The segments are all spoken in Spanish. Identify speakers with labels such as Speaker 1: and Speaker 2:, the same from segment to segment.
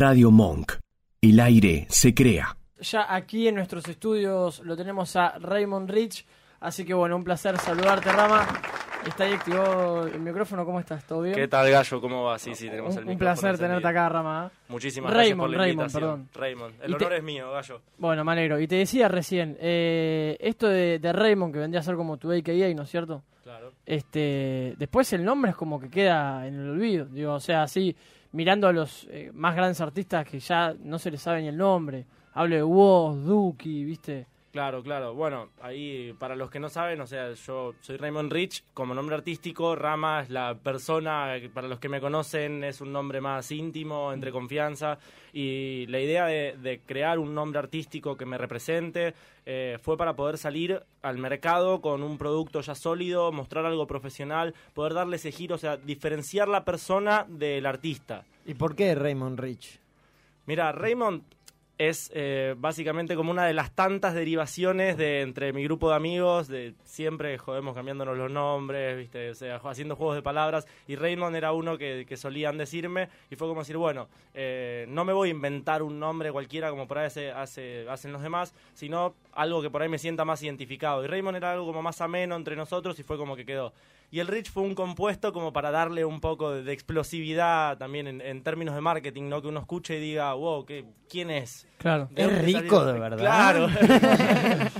Speaker 1: Radio Monk. El aire se crea.
Speaker 2: Ya aquí en nuestros estudios lo tenemos a Raymond Rich. Así que bueno, un placer saludarte, Rama. Está ahí activado el micrófono. ¿Cómo estás? ¿Todo bien?
Speaker 3: ¿Qué tal, Gallo? ¿Cómo va? Sí, sí, tenemos
Speaker 2: un,
Speaker 3: el
Speaker 2: un
Speaker 3: micrófono
Speaker 2: placer tenerte acá, Rama. ¿eh?
Speaker 3: Muchísimas
Speaker 2: Raymond,
Speaker 3: gracias por la
Speaker 2: Raymond,
Speaker 3: invitación.
Speaker 2: perdón.
Speaker 3: Raymond. El
Speaker 2: Y te-
Speaker 3: honor es mío, Gallo.
Speaker 2: Bueno, me alegro. Y te decía recién, eh, esto de, de Raymond, que vendría a ser como tu AKA, ¿no es cierto?
Speaker 3: Claro.
Speaker 2: Este, después el nombre es como que queda en el olvido. Digo, o sea, así, mirando a los eh, más grandes artistas que ya no se les sabe ni el nombre. Hablo de Woz, Duki, ¿viste?
Speaker 3: Claro, claro. Bueno, ahí para los que no saben, o sea, yo soy Raymond Rich, como nombre artístico, Rama es la persona, para los que me conocen es un nombre más íntimo, entre confianza, y la idea de, de crear un nombre artístico que me represente eh, fue para poder salir al mercado con un producto ya sólido, mostrar algo profesional, poder darle ese giro, o sea, diferenciar la persona del artista.
Speaker 4: ¿Y por qué Raymond Rich?
Speaker 3: Mira, Raymond es eh, básicamente como una de las tantas derivaciones de entre mi grupo de amigos, de siempre jodemos cambiándonos los nombres, ¿viste? O sea, haciendo juegos de palabras, y Raymond era uno que, que solían decirme, y fue como decir, bueno, eh, no me voy a inventar un nombre cualquiera como por ahí hace, hace- hacen los demás, sino algo que por ahí me sienta más identificado. Y Raymond era algo como más ameno entre nosotros, y fue como que quedó. Y el Rich fue un compuesto como para darle un poco de, de explosividad también en, en términos de marketing, ¿no? Que uno escuche y diga, wow, ¿qué, ¿quién es?
Speaker 2: Claro.
Speaker 3: ¿De
Speaker 4: Es rico, de verdad.
Speaker 3: Claro.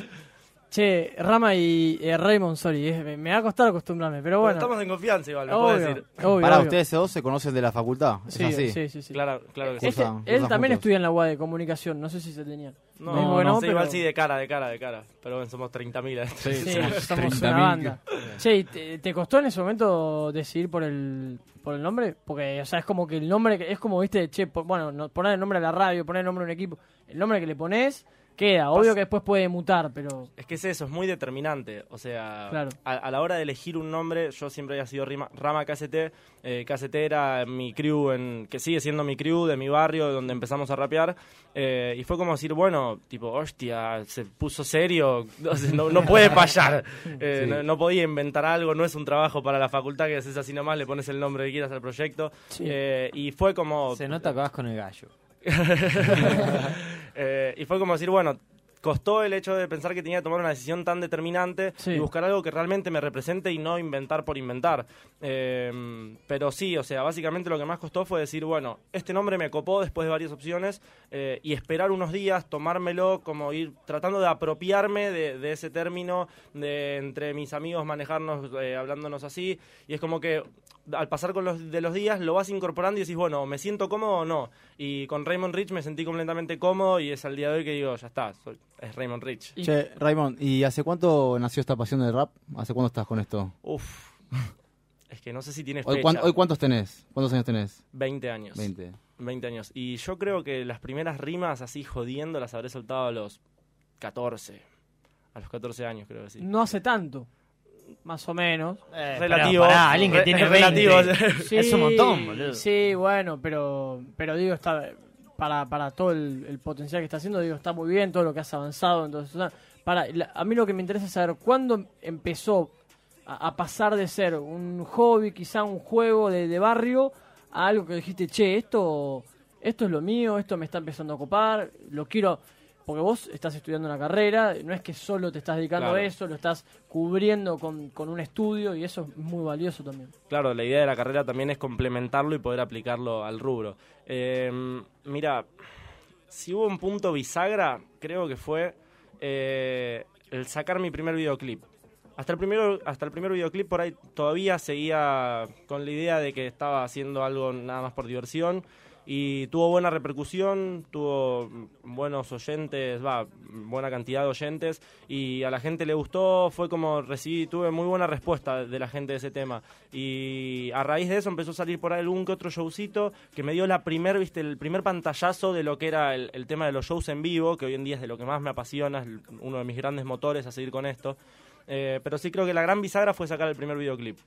Speaker 2: Che, Rama y eh, Raymond, sorry, eh, me- va a costar acostumbrarme, pero bueno.
Speaker 3: Estamos en confianza, igual, me puedo decir.
Speaker 2: obvio,
Speaker 5: Para
Speaker 2: obvio.
Speaker 5: ustedes dos se conocen de la facultad, ¿es
Speaker 2: Sí,
Speaker 5: así?
Speaker 2: sí, sí, sí.
Speaker 3: Claro, claro que sí.
Speaker 2: Este-
Speaker 5: Cursan-
Speaker 2: él también
Speaker 5: juntos.
Speaker 2: estudia en la UAD de comunicación, no sé si se tenían.
Speaker 3: No, no, sí,
Speaker 2: pero-
Speaker 3: igual sí, de cara, de cara, de cara. Pero bueno, somos 30.000.
Speaker 2: Sí,
Speaker 5: somos
Speaker 2: somos
Speaker 5: 30.000
Speaker 2: una banda. Che, ¿y te, te costó en ese momento decidir por el por el nombre? Porque, o sea, es como que el nombre, es como, viste, che, po- bueno, no, poner el nombre a la radio, poner el nombre a un equipo, el nombre que le pones, queda. Obvio que después puede mutar, pero...
Speaker 3: Es que es eso, es muy determinante. O sea,
Speaker 2: Claro.
Speaker 3: a, a la hora de elegir un nombre, yo siempre había sido Rima- Rama KST. Eh, KST era mi crew, en, que sigue siendo mi crew de mi barrio, donde empezamos a rapear. Eh, y fue como decir, bueno, tipo, hostia, se puso serio, no, no puede fallar. Eh,
Speaker 5: Sí.
Speaker 3: no, no podía inventar algo, no es un trabajo para la facultad que haces así nomás, le pones el nombre que quieras al proyecto.
Speaker 2: Sí.
Speaker 3: Eh, y fue como...
Speaker 4: Se nota que vas con el gallo.
Speaker 3: Eh, y fue como decir, bueno, costó el hecho de pensar que tenía que tomar una decisión tan determinante
Speaker 2: Sí.
Speaker 3: y buscar algo que realmente me represente y no inventar por inventar. Eh, pero sí, o sea, básicamente lo que más costó fue decir, bueno, este nombre me copó después de varias opciones eh, y esperar unos días, tomármelo, como ir tratando de apropiarme de, de ese término, de entre mis amigos manejarnos, eh, hablándonos así, y es como que al pasar con los, de los días lo vas incorporando y decís, bueno, ¿me siento cómodo o no? Y con Raymond Rich me sentí completamente cómodo y es al día de hoy que digo, ya está, soy- es Raymond Rich.
Speaker 2: Y-
Speaker 5: Che, Raymond, ¿y hace cuánto nació esta pasión del rap? ¿Hace cuánto estás con esto?
Speaker 3: Uf, es que no sé si tiene
Speaker 5: Hoy,
Speaker 3: fecha.
Speaker 5: cuán- hoy cuántos tenés? ¿Cuántos años tenés?
Speaker 3: 20 años.
Speaker 5: 20.
Speaker 3: 20 años. Y yo creo que las primeras rimas así jodiendo las habré soltado a los 14. A los 14 años, creo que sí.
Speaker 2: No hace tanto, más o menos.
Speaker 3: relativo.
Speaker 4: Pero pará, alguien que
Speaker 3: Re-
Speaker 4: tiene
Speaker 3: es relativo.
Speaker 4: 20.
Speaker 2: Sí,
Speaker 4: Es un montón, boludo.
Speaker 2: Sí, bueno, pero, pero digo, está para, para todo el, el potencial que está haciendo, digo, está muy bien todo lo que has avanzado. Entonces, o sea, para, la- a mí lo que me interesa es saber cuándo empezó a, a pasar de ser un hobby, quizá un juego de, de barrio, a algo que dijiste, che, esto, esto es lo mío, esto me está empezando a copar, lo quiero. Porque vos estás estudiando una carrera, no es que solo te estás dedicando
Speaker 3: Claro.
Speaker 2: a eso, lo estás cubriendo con, con un estudio y eso es muy valioso también.
Speaker 3: Claro, la idea de la carrera también es complementarlo y poder aplicarlo al rubro. Eh, mira, si hubo un punto bisagra, creo que fue eh, el sacar mi primer videoclip. Hasta el, primero, hasta el primer videoclip por ahí todavía seguía con la idea de que estaba haciendo algo nada más por diversión y tuvo buena repercusión, tuvo buenos oyentes, va, buena cantidad de oyentes y a la gente le gustó, fue como recibí, tuve muy buena respuesta de la gente de ese tema y a raíz de eso empezó a salir por ahí algún que otro showcito que me dio la primer, viste, el primer pantallazo de lo que era el, tema de los shows en vivo, que hoy en día es de lo que más me apasiona, es uno de mis grandes motores a seguir con esto. Eh, pero sí creo que la gran bisagra fue sacar el primer videoclip.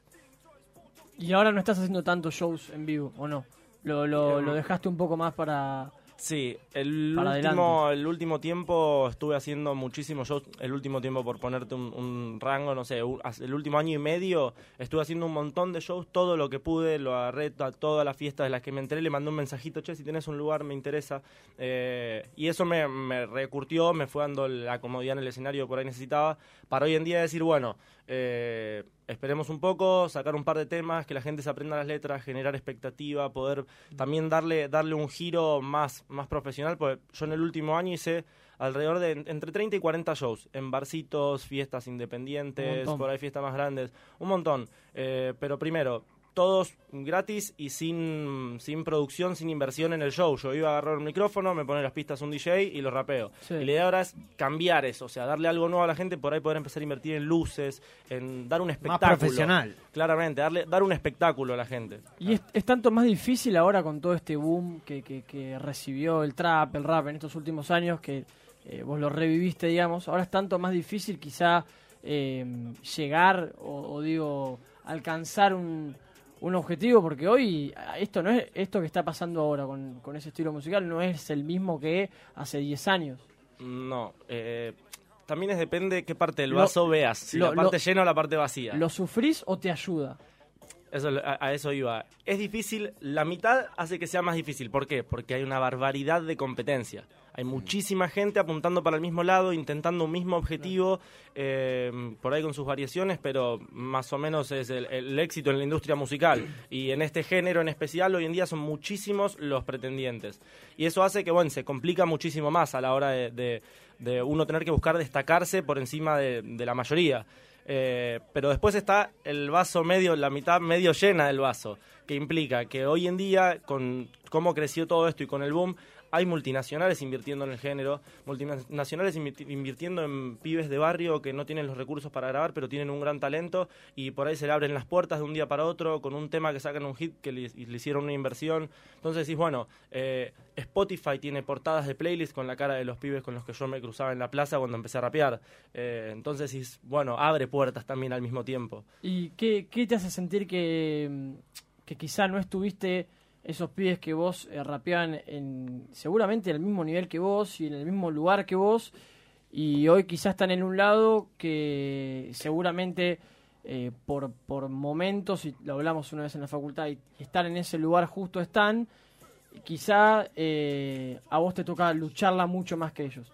Speaker 2: Y ahora no estás haciendo tantos shows en vivo, ¿o no? Lo, lo,
Speaker 3: Em,
Speaker 2: lo dejaste un poco más para,
Speaker 3: Sí, el
Speaker 2: Para
Speaker 3: último, el último tiempo estuve haciendo muchísimos shows. El último tiempo, por ponerte un, un rango, no sé, un- el último año y medio estuve haciendo un montón de shows. Todo lo que pude, lo agarré a todas las fiestas de las que me enteré. Le mandé un mensajito, che, si tenés un lugar, me interesa. Eh, y eso me, me recurtió, me fue dando la comodidad en el escenario que por ahí necesitaba. Para hoy en día decir, bueno, eh, esperemos un poco, sacar un par de temas, que la gente se aprenda las letras, generar expectativa, poder también darle, darle un giro más, más profesional, porque yo en el último año hice alrededor de en- entre 30 y 40 shows, en barcitos, fiestas independientes, por ahí fiestas más grandes, un montón. Eh, pero primero, todos gratis y sin, sin producción, sin inversión en el show. Yo iba a agarrar un micrófono, me pone las pistas un DJ y lo rapeo.
Speaker 2: Sí.
Speaker 3: Y la idea ahora es cambiar eso, o sea, darle algo nuevo a la gente, por ahí poder empezar a invertir en luces, en dar un
Speaker 4: Más
Speaker 3: espectáculo.
Speaker 4: profesional.
Speaker 3: Claramente, darle, dar un espectáculo a la gente.
Speaker 2: Y es, es tanto más difícil ahora con todo este boom que, que- que recibió el trap, el rap en estos últimos años, que eh, vos lo reviviste, digamos. Ahora es tanto más difícil quizá eh, llegar o, o digo, alcanzar un, un objetivo, porque hoy esto no es esto que está pasando ahora con, con ese estilo musical no es el mismo que hace 10 años.
Speaker 3: No, eh, también es depende de qué parte del
Speaker 2: Lo-
Speaker 3: vaso veas, si
Speaker 2: lo-
Speaker 3: la parte
Speaker 2: lo-
Speaker 3: llena o la parte vacía.
Speaker 2: ¿Lo sufrís o te ayuda?
Speaker 3: Eso, a, a eso iba. Es difícil, la mitad hace que sea más difícil. ¿Por qué? Porque hay una barbaridad de competencia. Hay muchísima gente apuntando para el mismo lado, intentando un mismo objetivo, eh, por ahí con sus variaciones, pero más o menos es el, el éxito en la industria musical. Y en este género en especial, hoy en día son muchísimos los pretendientes. Y eso hace que, bueno, se complica muchísimo más a la hora de, de- de uno tener que buscar destacarse por encima de, de la mayoría. Eh, pero después está el vaso medio, la mitad medio llena del vaso, que implica que hoy en día, con cómo creció todo esto y con el boom, hay multinacionales invirtiendo en el género, multinacionales invirti- invirtiendo en pibes de barrio que no tienen los recursos para grabar, pero tienen un gran talento y por ahí se le abren las puertas de un día para otro con un tema que sacan un hit que le, hicieron una inversión. Entonces decís, bueno, eh, Spotify tiene portadas de playlist con la cara de los pibes con los que yo me cruzaba en la plaza cuando empecé a rapear. Eh, entonces decís, bueno, abre puertas también al mismo tiempo.
Speaker 2: ¿Y qué, te hace sentir que, que quizá no estuviste esos pibes que vos eh, rapeaban en seguramente en el mismo nivel que vos y en el mismo lugar que vos y hoy quizás están en un lado que seguramente eh, por, por momentos, y lo hablamos una vez en la facultad, y estar en ese lugar justo están, quizá eh, a vos te toca lucharla mucho más que ellos.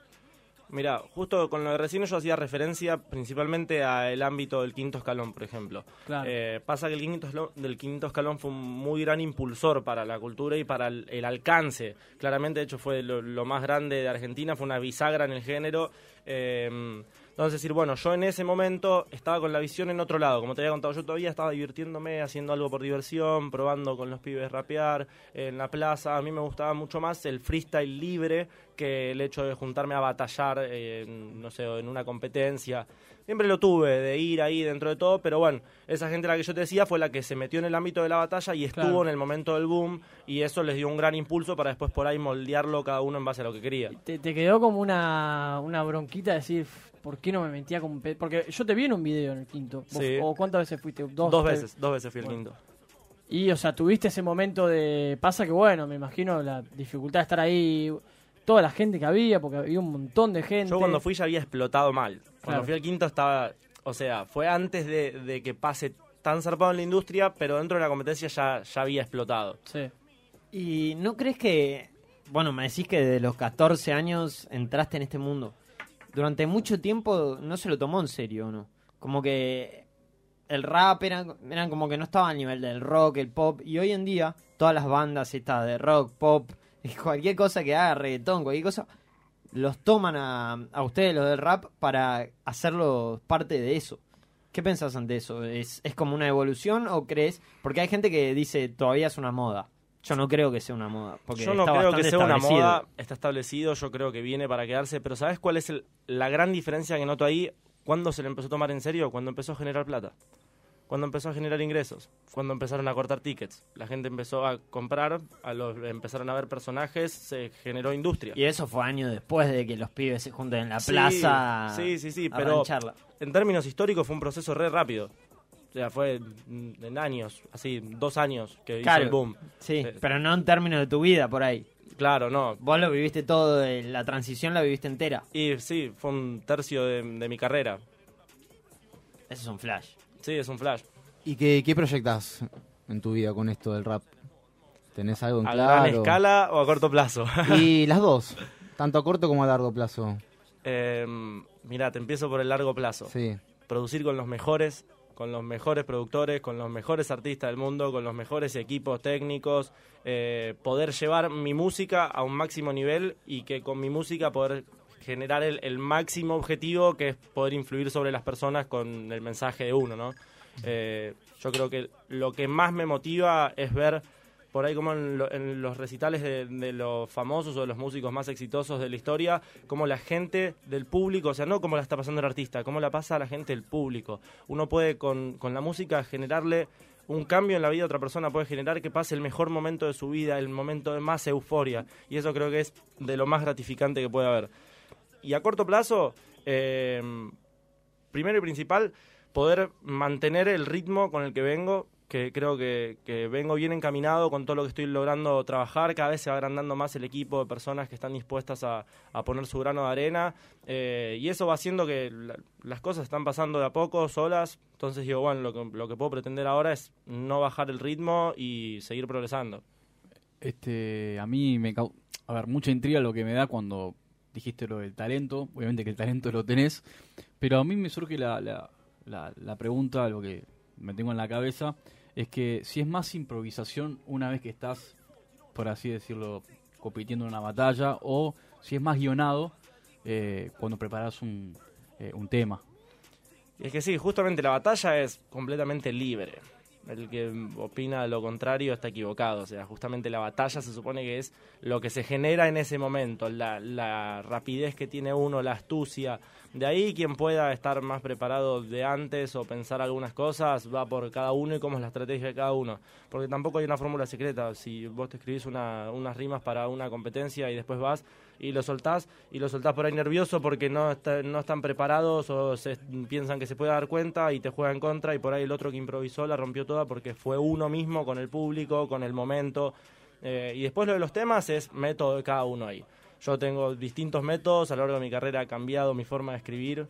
Speaker 3: Mira, justo con lo de recién yo hacía referencia principalmente al ámbito del quinto escalón, por ejemplo.
Speaker 2: Claro.
Speaker 3: Eh, pasa que el quinto, escalón, del quinto escalón fue un muy gran impulsor para la cultura y para el, el alcance. Claramente, de hecho, fue lo, lo más grande de Argentina, fue una bisagra en el género. Eh, entonces, decir, bueno, yo en ese momento estaba con la visión en otro lado. Como te había contado, yo todavía estaba divirtiéndome, haciendo algo por diversión, probando con los pibes rapear en la plaza. A mí me gustaba mucho más el freestyle libre que el hecho de juntarme a batallar, eh, en, no sé, en una competencia. Siempre lo tuve, de ir ahí dentro de todo, pero bueno, esa gente a la que yo te decía fue la que se metió en el ámbito de la batalla y estuvo
Speaker 2: Claro.
Speaker 3: en el momento del boom y eso les dio un gran impulso para después por ahí moldearlo cada uno en base a lo que quería.
Speaker 2: ¿Te, te quedó como una, una bronquita de decir, ¿por qué no me metía como un pe-?" Porque yo te vi en un video en el quinto. ¿Vos-
Speaker 3: Sí.
Speaker 2: ¿O cuántas veces fuiste? Dos,
Speaker 3: veces, dos veces fui el
Speaker 2: Bueno.
Speaker 3: quinto.
Speaker 2: Y, o sea, tuviste ese momento de... Pasa que, bueno, me imagino la dificultad de estar ahí, toda la gente que había, porque había un montón de gente.
Speaker 3: Yo cuando fui ya había explotado mal. Cuando
Speaker 2: Claro.
Speaker 3: fui al quinto estaba, o sea, fue antes de, de que pase tan zarpado en la industria, pero dentro de la competencia ya, ya había explotado.
Speaker 2: Sí.
Speaker 4: ¿Y no crees que, bueno, me decís que desde los 14 años entraste en este mundo? Durante mucho tiempo no se lo tomó en serio, ¿no? Como que el rap eran, eran como que no estaba al nivel del rock, el pop, y hoy en día todas las bandas estas de rock, pop, y cualquier cosa que haga reggaetón, cualquier cosa, los toman a, a ustedes, los del rap, para hacerlo parte de eso. ¿Qué pensás ante eso? ¿Es, ¿Es como una evolución o crees? Porque hay gente que dice todavía es una moda. Yo no creo que sea una moda. Porque
Speaker 3: Yo no
Speaker 4: está
Speaker 3: creo que sea una moda, está establecido, yo creo que viene para quedarse, pero ¿sabes cuál es el- la gran diferencia que noto ahí? ¿Cuándo se le empezó a tomar en serio? Cuando empezó a generar plata. Cuando empezó a generar ingresos. Cuando empezaron a cortar tickets. La gente empezó a comprar, a los, empezaron a ver personajes, se generó industria.
Speaker 4: Y eso fue años después de que los pibes se junten en la
Speaker 3: Sí,
Speaker 4: plaza.
Speaker 3: sí, sí, sí,
Speaker 4: a
Speaker 3: pero-
Speaker 4: rancharla.
Speaker 3: En términos históricos fue un proceso re rápido. O sea, fue en años, así, dos años que hizo
Speaker 4: Claro.
Speaker 3: el boom.
Speaker 4: Sí,
Speaker 3: Eh,
Speaker 4: pero no en términos de tu vida por ahí.
Speaker 3: Claro, no.
Speaker 4: Vos lo viviste todo, eh, la transición la viviste entera.
Speaker 3: Y sí, fue un tercio de, de mi carrera.
Speaker 4: Eso es un flash.
Speaker 3: Sí, es un flash.
Speaker 5: ¿Y qué, qué proyectas en tu vida con esto del rap? ¿Tenés algo en
Speaker 3: ¿A
Speaker 5: claro?
Speaker 3: gran escala o a corto plazo?
Speaker 5: Y las dos, tanto a corto como a largo plazo.
Speaker 3: eh, mira, te empiezo por el largo plazo.
Speaker 5: Sí.
Speaker 3: Producir con los mejores, con los mejores productores, con los mejores artistas del mundo, con los mejores equipos técnicos, eh, poder llevar mi música a un máximo nivel y que con mi música poder generar el, el máximo objetivo que es poder influir sobre las personas con el mensaje de uno, ¿no? Eh, yo creo que lo que más me motiva es ver por ahí como en, lo- en los recitales de, de los famosos o de los músicos más exitosos de la historia, como la gente del público, o sea, no como la está pasando el artista, cómo la pasa a la gente del público. Uno puede con, con la música generarle un cambio en la vida de otra persona, puede generar que pase el mejor momento de su vida, el momento de más euforia, y eso creo que es de lo más gratificante que puede haber. Y a corto plazo, eh, primero y principal, poder mantener el ritmo con el que vengo, que creo que, vengo bien encaminado con todo lo que estoy logrando trabajar, cada vez se va agrandando más el equipo de personas que están dispuestas a, poner su grano de arena, eh, y eso va haciendo que la- las cosas están pasando de a poco, solas, entonces digo, bueno, lo que, lo que puedo pretender ahora es no bajar el ritmo y seguir progresando.
Speaker 6: Este, a mí me a ver, mucha intriga lo que me da cuando dijiste lo del talento, obviamente que el talento lo tenés, pero a mí me surge la, la, la, la pregunta, lo que me tengo en la cabeza, es que si es más improvisación una vez que estás, por así decirlo, compitiendo en una batalla, o si es más guionado eh, cuando preparas un, eh, un tema.
Speaker 3: Es que sí, justamente la batalla es completamente libre. El que opina lo contrario está equivocado. O sea, justamente la batalla se supone que es lo que se genera en ese momento, la, la rapidez que tiene uno, la astucia. De ahí quien pueda estar más preparado de antes o pensar algunas cosas va por cada uno y cómo es la estrategia de cada uno. Porque tampoco hay una fórmula secreta. Si vos te escribís una- unas rimas para una competencia y después vas y lo soltás y lo soltás por ahí nervioso porque no, está- no están preparados o se, piensan que se puede dar cuenta y te juega en contra y por ahí el otro que improvisó la rompió toda porque fue uno mismo con el público, con el momento. Eh, y después lo de los temas es método de cada uno ahí. Yo tengo distintos métodos, a lo largo de mi carrera ha cambiado mi forma de escribir.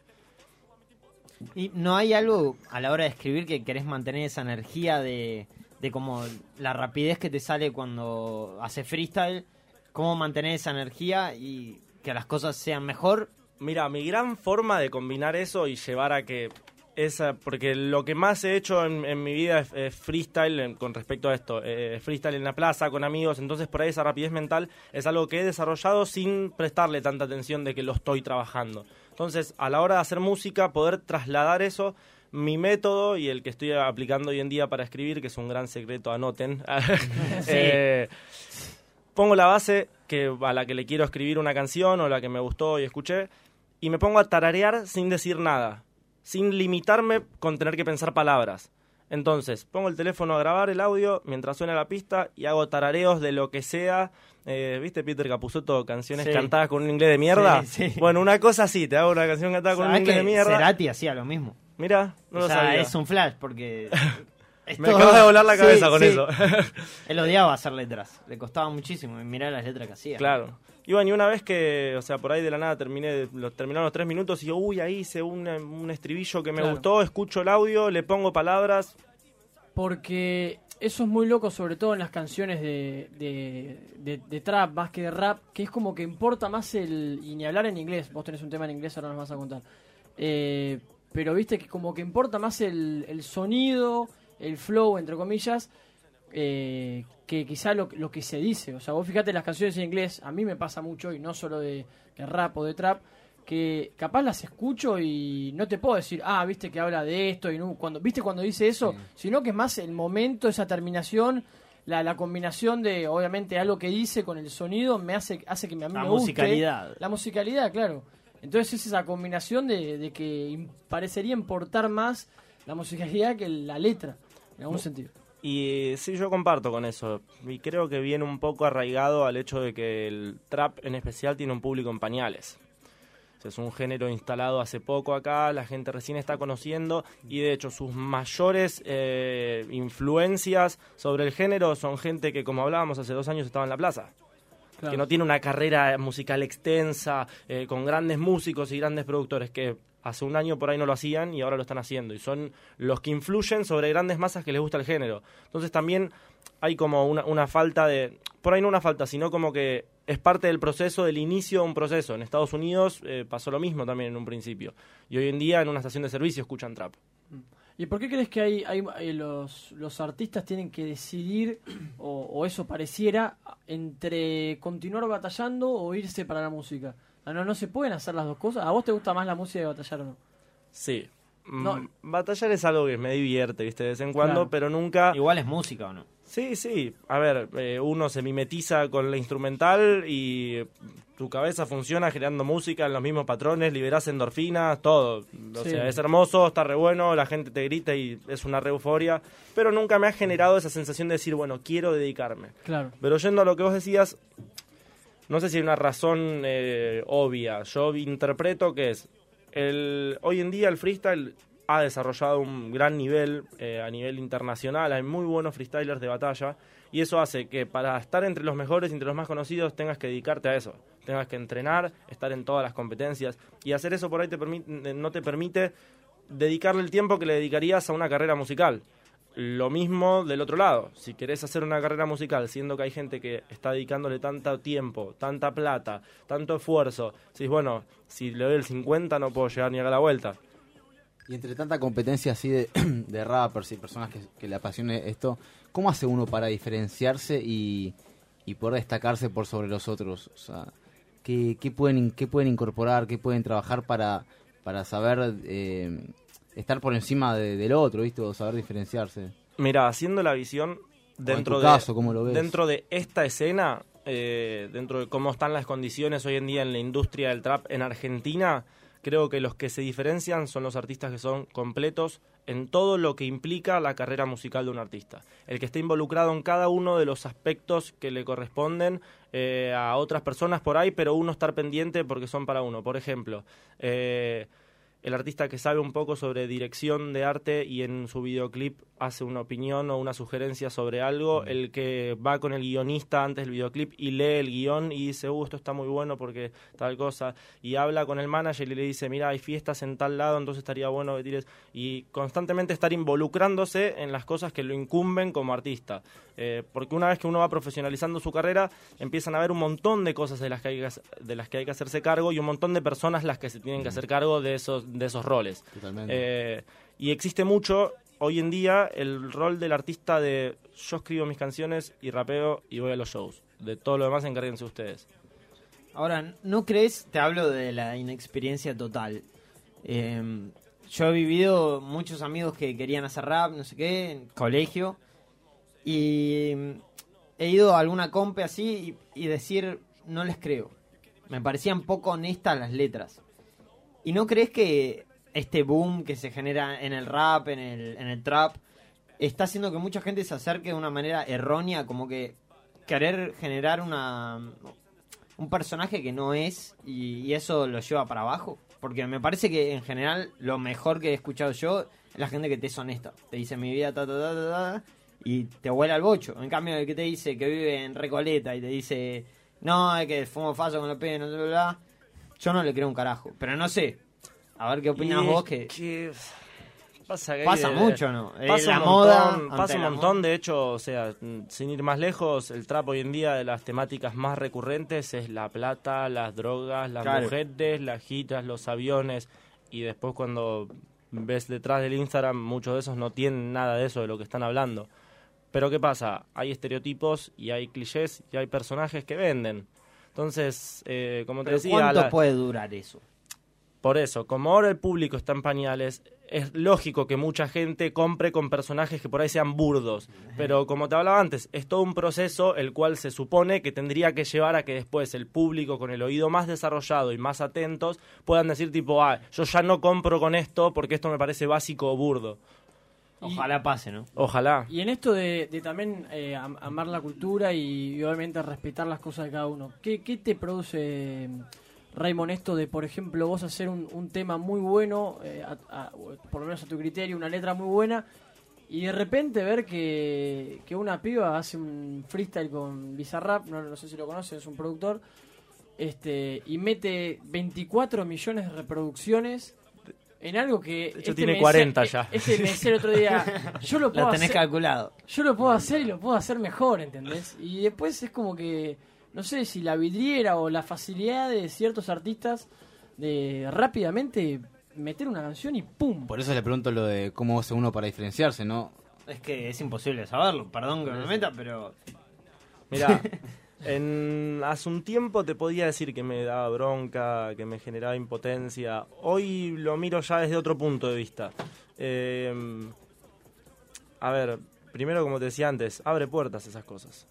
Speaker 4: ¿Y no hay algo a la hora de escribir que querés mantener esa energía de, de como la rapidez que te sale cuando haces freestyle? ¿Cómo mantener esa energía y que las cosas sean mejor?
Speaker 3: Mira, mi gran forma de combinar eso y llevar a que esa, porque lo que más he hecho en, en mi vida es, es freestyle en- con respecto a esto, eh, freestyle en la plaza con amigos, entonces por ahí esa rapidez mental es algo que he desarrollado sin prestarle tanta atención de que lo estoy trabajando. Entonces, a la hora de hacer música, poder trasladar eso, mi método y el que estoy aplicando hoy en día para escribir, que es un gran secreto, anoten. Eh, pongo la base que, a la que le quiero escribir una canción o la que me gustó y escuché, y me pongo a tararear sin decir nada, sin limitarme con tener que pensar palabras. Entonces, pongo el teléfono a grabar el audio mientras suena la pista y hago tarareos de lo que sea. Eh, ¿Viste Peter Capusotto? Canciones
Speaker 4: Sí.
Speaker 3: cantadas con un inglés de mierda.
Speaker 4: Sí, sí.
Speaker 3: Bueno, una cosa así, te hago una canción cantada con un
Speaker 4: ¿Sabés
Speaker 3: inglés
Speaker 4: que
Speaker 3: de mierda.
Speaker 4: Cerati hacía lo mismo?
Speaker 3: Mira, no
Speaker 4: o
Speaker 3: lo
Speaker 4: sea,
Speaker 3: sabía.
Speaker 4: es un flash porque...
Speaker 3: Me
Speaker 4: todo-
Speaker 3: acaba de volar la
Speaker 4: Sí,
Speaker 3: cabeza con
Speaker 4: sí.
Speaker 3: eso.
Speaker 4: Él odiaba hacer letras, le costaba muchísimo y mirar las letras que hacía.
Speaker 3: Claro. Y bueno, y una vez que, o sea, por ahí de la nada terminé, los, terminaron los tres minutos y yo, uy, ahí hice un, un estribillo que me
Speaker 2: Claro.
Speaker 3: gustó, escucho el audio, le pongo palabras.
Speaker 2: Porque eso es muy loco, sobre todo en las canciones de, de, de- de trap, más que de rap, que es como que importa más el. Y ni hablar en inglés, vos tenés un tema en inglés, ahora nos vas a contar. Eh, pero viste que como que importa más el, el sonido, el flow, entre comillas, eh, que quizá lo, lo que se dice. O sea, vos fíjate las canciones en inglés, a mí me pasa mucho, y no solo de, de rap o de trap, que capaz las escucho y no te puedo decir, ah, viste que habla de esto, y no, cuando, viste cuando dice eso, sino que es más el momento, esa terminación, la, la combinación de, obviamente, algo que dice con el sonido, me hace, hace que a mí
Speaker 4: La
Speaker 2: me guste.
Speaker 4: musicalidad.
Speaker 2: La musicalidad, claro. Entonces es esa combinación de, de que parecería importar más la musicalidad que la letra, en algún sentido.
Speaker 3: Y sí, yo comparto con eso. Y creo que viene un poco arraigado al hecho de que el trap en especial tiene un público en pañales. O sea, es un género instalado hace poco acá, la gente recién está conociendo y de hecho sus mayores eh, influencias sobre el género son gente que, como hablábamos hace dos años, estaba en la plaza.
Speaker 2: Claro.
Speaker 3: que no tiene una carrera musical extensa, eh, con grandes músicos y grandes productores, que hace un año por ahí no lo hacían y ahora lo están haciendo. Y son los que influyen sobre grandes masas que les gusta el género. Entonces también hay como una, falta de... Por ahí no una falta, sino como que es parte del proceso, del inicio de un proceso. En Estados Unidos eh, pasó lo mismo también en un principio. Y hoy en día en una estación de servicio escuchan trap.
Speaker 2: ¿Y por qué crees que hay, hay, hay los, los artistas tienen que decidir, o, o eso pareciera, entre continuar batallando o irse para la música? Ah, No, no se pueden hacer las dos cosas. ¿A vos te gusta más la música que batallar o no?
Speaker 3: Sí. Mm,
Speaker 2: No.
Speaker 3: Batallar es algo que me divierte, ¿viste? De vez en cuando,
Speaker 2: Claro.
Speaker 3: pero nunca...
Speaker 4: Igual es música o no.
Speaker 3: Sí, sí. A ver, eh, uno se mimetiza con la instrumental y tu cabeza funciona generando música en los mismos patrones, liberás endorfinas, todo. O
Speaker 2: Sí.
Speaker 3: sea, es hermoso, está re bueno, la gente te grita y es una re euforia, pero nunca me ha generado esa sensación de decir, bueno, quiero dedicarme.
Speaker 2: Claro.
Speaker 3: Pero yendo a lo que vos decías, no sé si hay una razón eh, obvia. Yo interpreto que es, el, hoy en día el freestyle ha desarrollado un gran nivel eh, a nivel internacional, hay muy buenos freestylers de batalla y eso hace que para estar entre los mejores, entre los más conocidos, tengas que dedicarte a eso, tengas que entrenar, estar en todas las competencias y hacer eso por ahí te no te permite dedicarle el tiempo que le dedicarías a una carrera musical. Lo mismo del otro lado, si querés hacer una carrera musical, siendo que hay gente que está dedicándole tanto tiempo, tanta plata, tanto esfuerzo, si bueno, si le doy el 50 no puedo llegar ni a la vuelta.
Speaker 5: Y entre tanta competencia así de, de rappers y personas que, le apasione esto, ¿cómo hace uno para diferenciarse y, y poder destacarse por sobre los otros? O sea, ¿qué, qué pueden, qué pueden incorporar, qué pueden trabajar para, para saber eh, estar por encima de- del otro, ¿viste? O saber diferenciarse.
Speaker 3: Mira, haciendo la visión dentro
Speaker 5: tu
Speaker 3: de
Speaker 5: caso, ¿cómo lo ves?
Speaker 3: dentro de esta escena, eh, dentro de cómo están las condiciones hoy en día en la industria del trap en Argentina, creo que los que se diferencian son los artistas que son completos en todo lo que implica la carrera musical de un artista. El que esté involucrado en cada uno de los aspectos que le corresponden eh, a otras personas por ahí, pero uno estar pendiente porque son para uno. Por ejemplo, eh, el artista que sabe un poco sobre dirección de arte y en su videoclip hace una opinión o una sugerencia sobre algo, el que va con el guionista antes del videoclip y lee el guion y dice, uh, esto está muy bueno porque tal cosa, y habla con el manager y le dice, mira, hay fiestas en tal lado, entonces estaría bueno que tires, y constantemente estar involucrándose en las cosas que lo incumben como artista, Eh, porque una vez que uno va profesionalizando su carrera, empiezan a haber un montón de cosas de las que hay que, de las que, hay que hacerse cargo y un montón de personas las que se tienen que hacer cargo de esos, de esos roles.
Speaker 5: Totalmente.
Speaker 3: Eh, y existe mucho hoy en día el rol del artista de yo escribo mis canciones y rapeo y voy a los shows. De todo lo demás encárguense ustedes.
Speaker 4: Ahora, ¿no crees? Te hablo de la inexperiencia total. Eh, yo he vivido muchos amigos que querían hacer rap, no sé qué, en colegio. Y he ido a alguna compe así y, y decir, no les creo. Me parecían poco honestas las letras. ¿Y no crees que este boom que se genera en el rap, en el, en el trap, está haciendo que mucha gente se acerque de una manera errónea, como que querer generar una un personaje que no es y, eso lo lleva para abajo? Porque me parece que en general lo mejor que he escuchado yo es la gente que te es honesta. Te dice mi vida, ta, ta, ta, ta, ta, y te vuela al bocho. En cambio, el que te dice que vive en Recoleta y te dice, no, es que fumo falso con los penes, bla, bla, bla, yo no le creo un carajo. Pero no sé. A ver qué opinas vos que...
Speaker 3: pasa que hay
Speaker 4: Pasa
Speaker 3: de-
Speaker 4: mucho, ¿no?
Speaker 3: Pasa
Speaker 4: la
Speaker 3: un
Speaker 4: moda,
Speaker 3: montón, pasa un montón,
Speaker 4: moda.
Speaker 3: de hecho, o sea, sin ir más lejos, el trap hoy en día de las temáticas más recurrentes es la plata, las drogas, las
Speaker 4: Claro.
Speaker 3: mujeres, las giras, los aviones y después cuando ves detrás del Instagram muchos de esos no tienen nada de eso de lo que están hablando. Pero ¿qué pasa? Hay estereotipos y hay clichés y hay personajes que venden. Entonces, eh, como te decía,
Speaker 4: ¿Cuánto
Speaker 3: la-
Speaker 4: puede durar eso?
Speaker 3: por eso, como ahora el público está en pañales, es lógico que mucha gente compre con personajes que por ahí sean burdos. Pero como te hablaba antes, es todo un proceso el cual se supone que tendría que llevar a que después el público con el oído más desarrollado y más atentos puedan decir tipo, ah, yo ya no compro con esto porque esto me parece básico o burdo.
Speaker 4: Ojalá pase, ¿no?
Speaker 3: Ojalá.
Speaker 2: Y en esto de, de también eh, am- amar la cultura y, y obviamente respetar las cosas de cada uno, ¿qué, qué te produce, Raymond, esto de, por ejemplo, vos hacer un, un tema muy bueno, eh, a- por lo menos a tu criterio, una letra muy buena, Y de repente ver que, que una piba hace un freestyle con Bizarrap, no, no sé si lo conocen, es un productor, este y mete 24 millones de reproducciones en algo que...
Speaker 3: De hecho,
Speaker 2: este
Speaker 3: tiene
Speaker 2: me
Speaker 3: 40
Speaker 2: decía-
Speaker 3: ya.
Speaker 2: Este me decía el otro día, yo lo puedo
Speaker 4: Lo tenés
Speaker 2: hacer,
Speaker 4: calculado.
Speaker 2: yo lo puedo hacer y lo puedo hacer mejor, ¿entendés? Y después es como que, no sé si la vidriera o la facilidad de ciertos artistas de rápidamente meter una canción y ¡pum!
Speaker 5: Por eso le pregunto lo de cómo hace uno para diferenciarse, ¿no?
Speaker 4: Es que es imposible saberlo, perdón que me meta, pero
Speaker 3: Mira, en, hace un tiempo te podía decir que me daba bronca, que me generaba impotencia. Hoy lo miro ya desde otro punto de vista. Eh, a ver, primero como te decía antes, abre puertas esas cosas.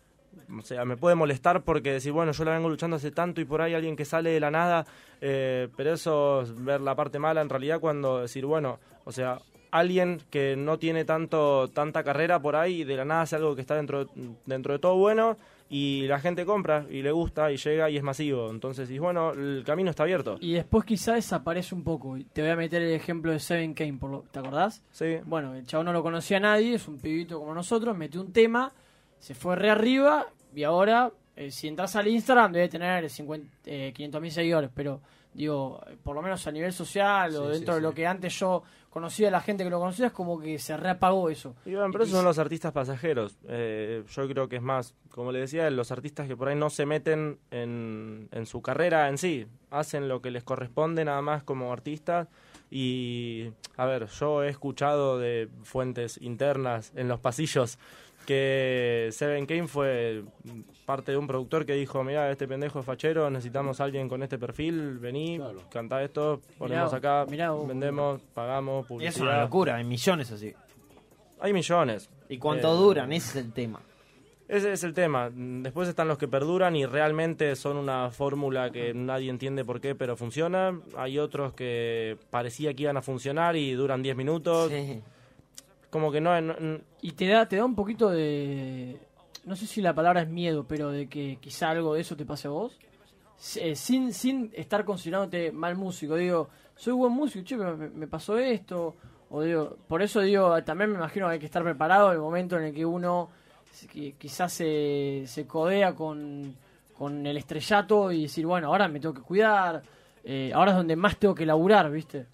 Speaker 3: O sea, me puede molestar porque decir, bueno, yo la vengo luchando hace tanto y por ahí alguien que sale de la nada, eh, pero eso es ver la parte mala en realidad cuando decir, bueno, o sea, alguien que no tiene tanto tanta carrera por ahí y de la nada hace algo que está dentro, dentro de todo bueno y la gente compra y le gusta y llega y es masivo. Entonces, y bueno, el camino está abierto.
Speaker 2: Y después quizá desaparece un poco. Y Te voy a meter el ejemplo de Seven Kane, por lo- ¿te acordás?
Speaker 3: Sí.
Speaker 2: Bueno, el chavo no lo conocía a nadie, es un pibito como nosotros, metió un tema, se fue re arriba y ahora, eh, si entras al Instagram, debe tener 50, eh, 500 mil seguidores, pero digo, por lo menos a nivel social o
Speaker 5: Sí,
Speaker 2: dentro
Speaker 5: sí,
Speaker 2: de lo que antes yo conocía la gente que lo conocía, es como que se reapagó eso.
Speaker 3: Y bueno, pero esos son los artistas pasajeros. Eh, yo creo que es más, como le decía, los artistas que por ahí no se meten en, en su carrera en sí. Hacen lo que les corresponde nada más como artistas. Y, a ver, yo he escuchado de fuentes internas en los pasillos que Seven Kane fue parte de un productor que dijo, mira, este pendejo es fachero, necesitamos a alguien con este perfil, vení,
Speaker 5: Claro.
Speaker 3: cantá esto, ponemos acá,
Speaker 2: mirá
Speaker 3: vendemos, pagamos,
Speaker 4: y es
Speaker 3: publicidad.
Speaker 4: una locura, hay millones así.
Speaker 3: Hay millones.
Speaker 4: ¿Y cuánto
Speaker 3: Eh,
Speaker 4: duran? Ese es el tema.
Speaker 3: Ese es el tema. Después están los que perduran y realmente son una fórmula que nadie entiende por qué, pero funciona. Hay otros que parecía que iban a funcionar y duran 10 minutos.
Speaker 4: Sí.
Speaker 3: Como que no,
Speaker 2: Y te da, te da un poquito de. No sé si la palabra es miedo, pero de que quizá algo de eso te pase a vos. Eh, sin, sin estar considerándote mal músico. Digo, soy buen músico, che, me, pasó esto. O digo, por eso digo, también me imagino que hay que estar preparado en el momento en el que uno qui- quizás se, se codea con, con el estrellato y decir, bueno, ahora me tengo que cuidar. eh, ahora es donde más tengo que laburar, ¿viste?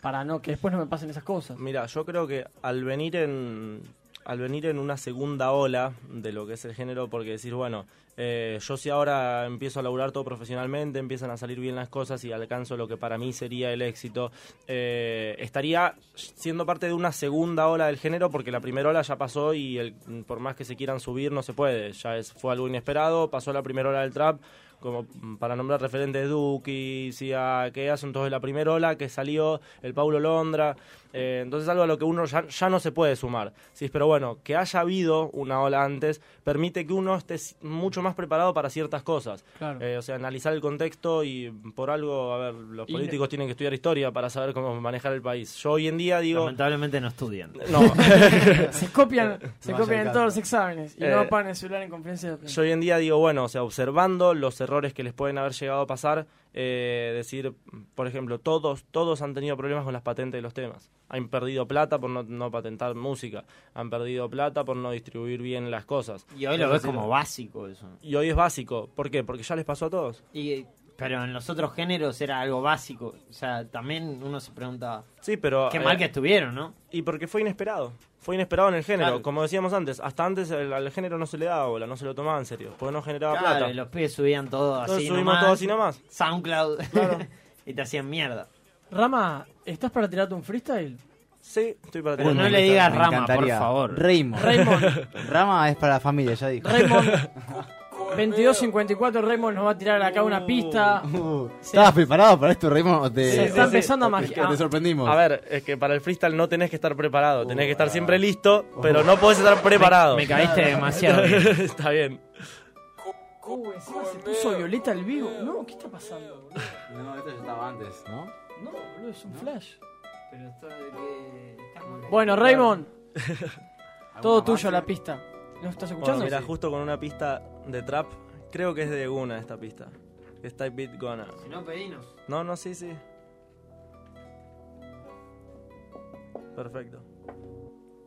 Speaker 2: Para no que después no me pasen esas cosas.
Speaker 3: Mira, yo creo que al venir en al venir en una segunda ola de lo que es el género, porque decir, bueno, eh, yo si ahora empiezo a laburar todo profesionalmente, empiezan a salir bien las cosas y alcanzo lo que para mí sería el éxito, eh, estaría siendo parte de una segunda ola del género, porque la primera ola ya pasó y el, por más que se quieran subir no se puede, ya es, fue algo inesperado, pasó la primera ola del trap, como mm, para nombrar referentes Duki, Sia, que son todos de la primera ola que salió, el Paulo Londra, eh, entonces algo a lo que uno ya, ya no se puede sumar. Sí, pero bueno, que haya habido una ola antes permite que uno esté mucho más preparado para ciertas cosas.
Speaker 2: Claro.
Speaker 3: Eh, o sea, analizar el contexto y por algo, a ver, los
Speaker 2: Y-
Speaker 3: políticos tienen que estudiar historia para saber cómo manejar el país. Yo hoy en día digo...
Speaker 4: Lamentablemente no estudian.
Speaker 3: No,
Speaker 2: se copian, se copian en todos los exámenes y
Speaker 3: Eh,
Speaker 2: no apagan el celular en conferencia de prensa.
Speaker 3: Yo hoy en día digo, bueno, o sea, observando los errores que les pueden haber llegado a pasar, eh, decir, por ejemplo, todos, todos han tenido problemas con las patentes de los temas. Han perdido plata por no, no patentar música, han perdido plata por no distribuir bien las cosas.
Speaker 4: Y hoy lo
Speaker 3: Es
Speaker 4: ves como básico eso.
Speaker 3: Y hoy es básico. ¿Por qué? Porque ya les pasó a todos.
Speaker 4: Y, pero en los otros géneros era algo básico. O sea, también uno se pregunta,
Speaker 3: Sí, pero...
Speaker 4: qué
Speaker 3: eh,
Speaker 4: mal que estuvieron, ¿no?
Speaker 3: Y porque fue inesperado. Fue inesperado en el género.
Speaker 4: Claro.
Speaker 3: Como decíamos antes, hasta antes el- al género no se le daba bola, no se lo tomaba en serio. Porque no generaba
Speaker 4: Claro,
Speaker 3: plata.
Speaker 4: y los pibes subían todo
Speaker 3: Entonces
Speaker 4: así
Speaker 3: subimos
Speaker 4: nomás.
Speaker 3: todo así nomás.
Speaker 4: SoundCloud. y te hacían mierda.
Speaker 2: Rama, ¿estás para tirarte un freestyle?
Speaker 3: Sí, estoy para
Speaker 4: Pero
Speaker 3: tirar
Speaker 4: no le digas Rama,
Speaker 5: encantaría.
Speaker 4: por favor.
Speaker 5: Raymond.
Speaker 2: Raymond,
Speaker 5: Rama es para la familia, ya dijo.
Speaker 2: Raymond, 22.54, Raymond nos va a tirar acá una pista.
Speaker 5: Uh, ¿Estabas preparado para esto, Raymond? ¿O te,
Speaker 2: Se está empezando a
Speaker 5: o te-
Speaker 2: magiar.
Speaker 5: o te sorprendimos?
Speaker 3: A ver, es que para el freestyle no tenés que estar preparado, tenés que estar
Speaker 5: Uh,
Speaker 3: siempre listo, pero no podés estar preparado.
Speaker 4: Me caíste demasiado. bien.
Speaker 3: Está bien.
Speaker 2: Uh, encima se puso Violeta al vivo. No, ¿qué está pasando? boludo?
Speaker 5: No, esto ya estaba antes, ¿no?
Speaker 2: No, boludo, es un flash.
Speaker 4: Pero esto de que
Speaker 2: Bueno, Raymond, todo
Speaker 5: ¿Alguna
Speaker 2: tuyo la pista. ¿No estás
Speaker 3: Bueno,
Speaker 2: escuchando?
Speaker 3: mira, justo con una pista de trap, creo que es de una esta pista. Es Type Beat Gonna.
Speaker 4: Si no, pedinos.
Speaker 3: No, no, sí, sí. Perfecto.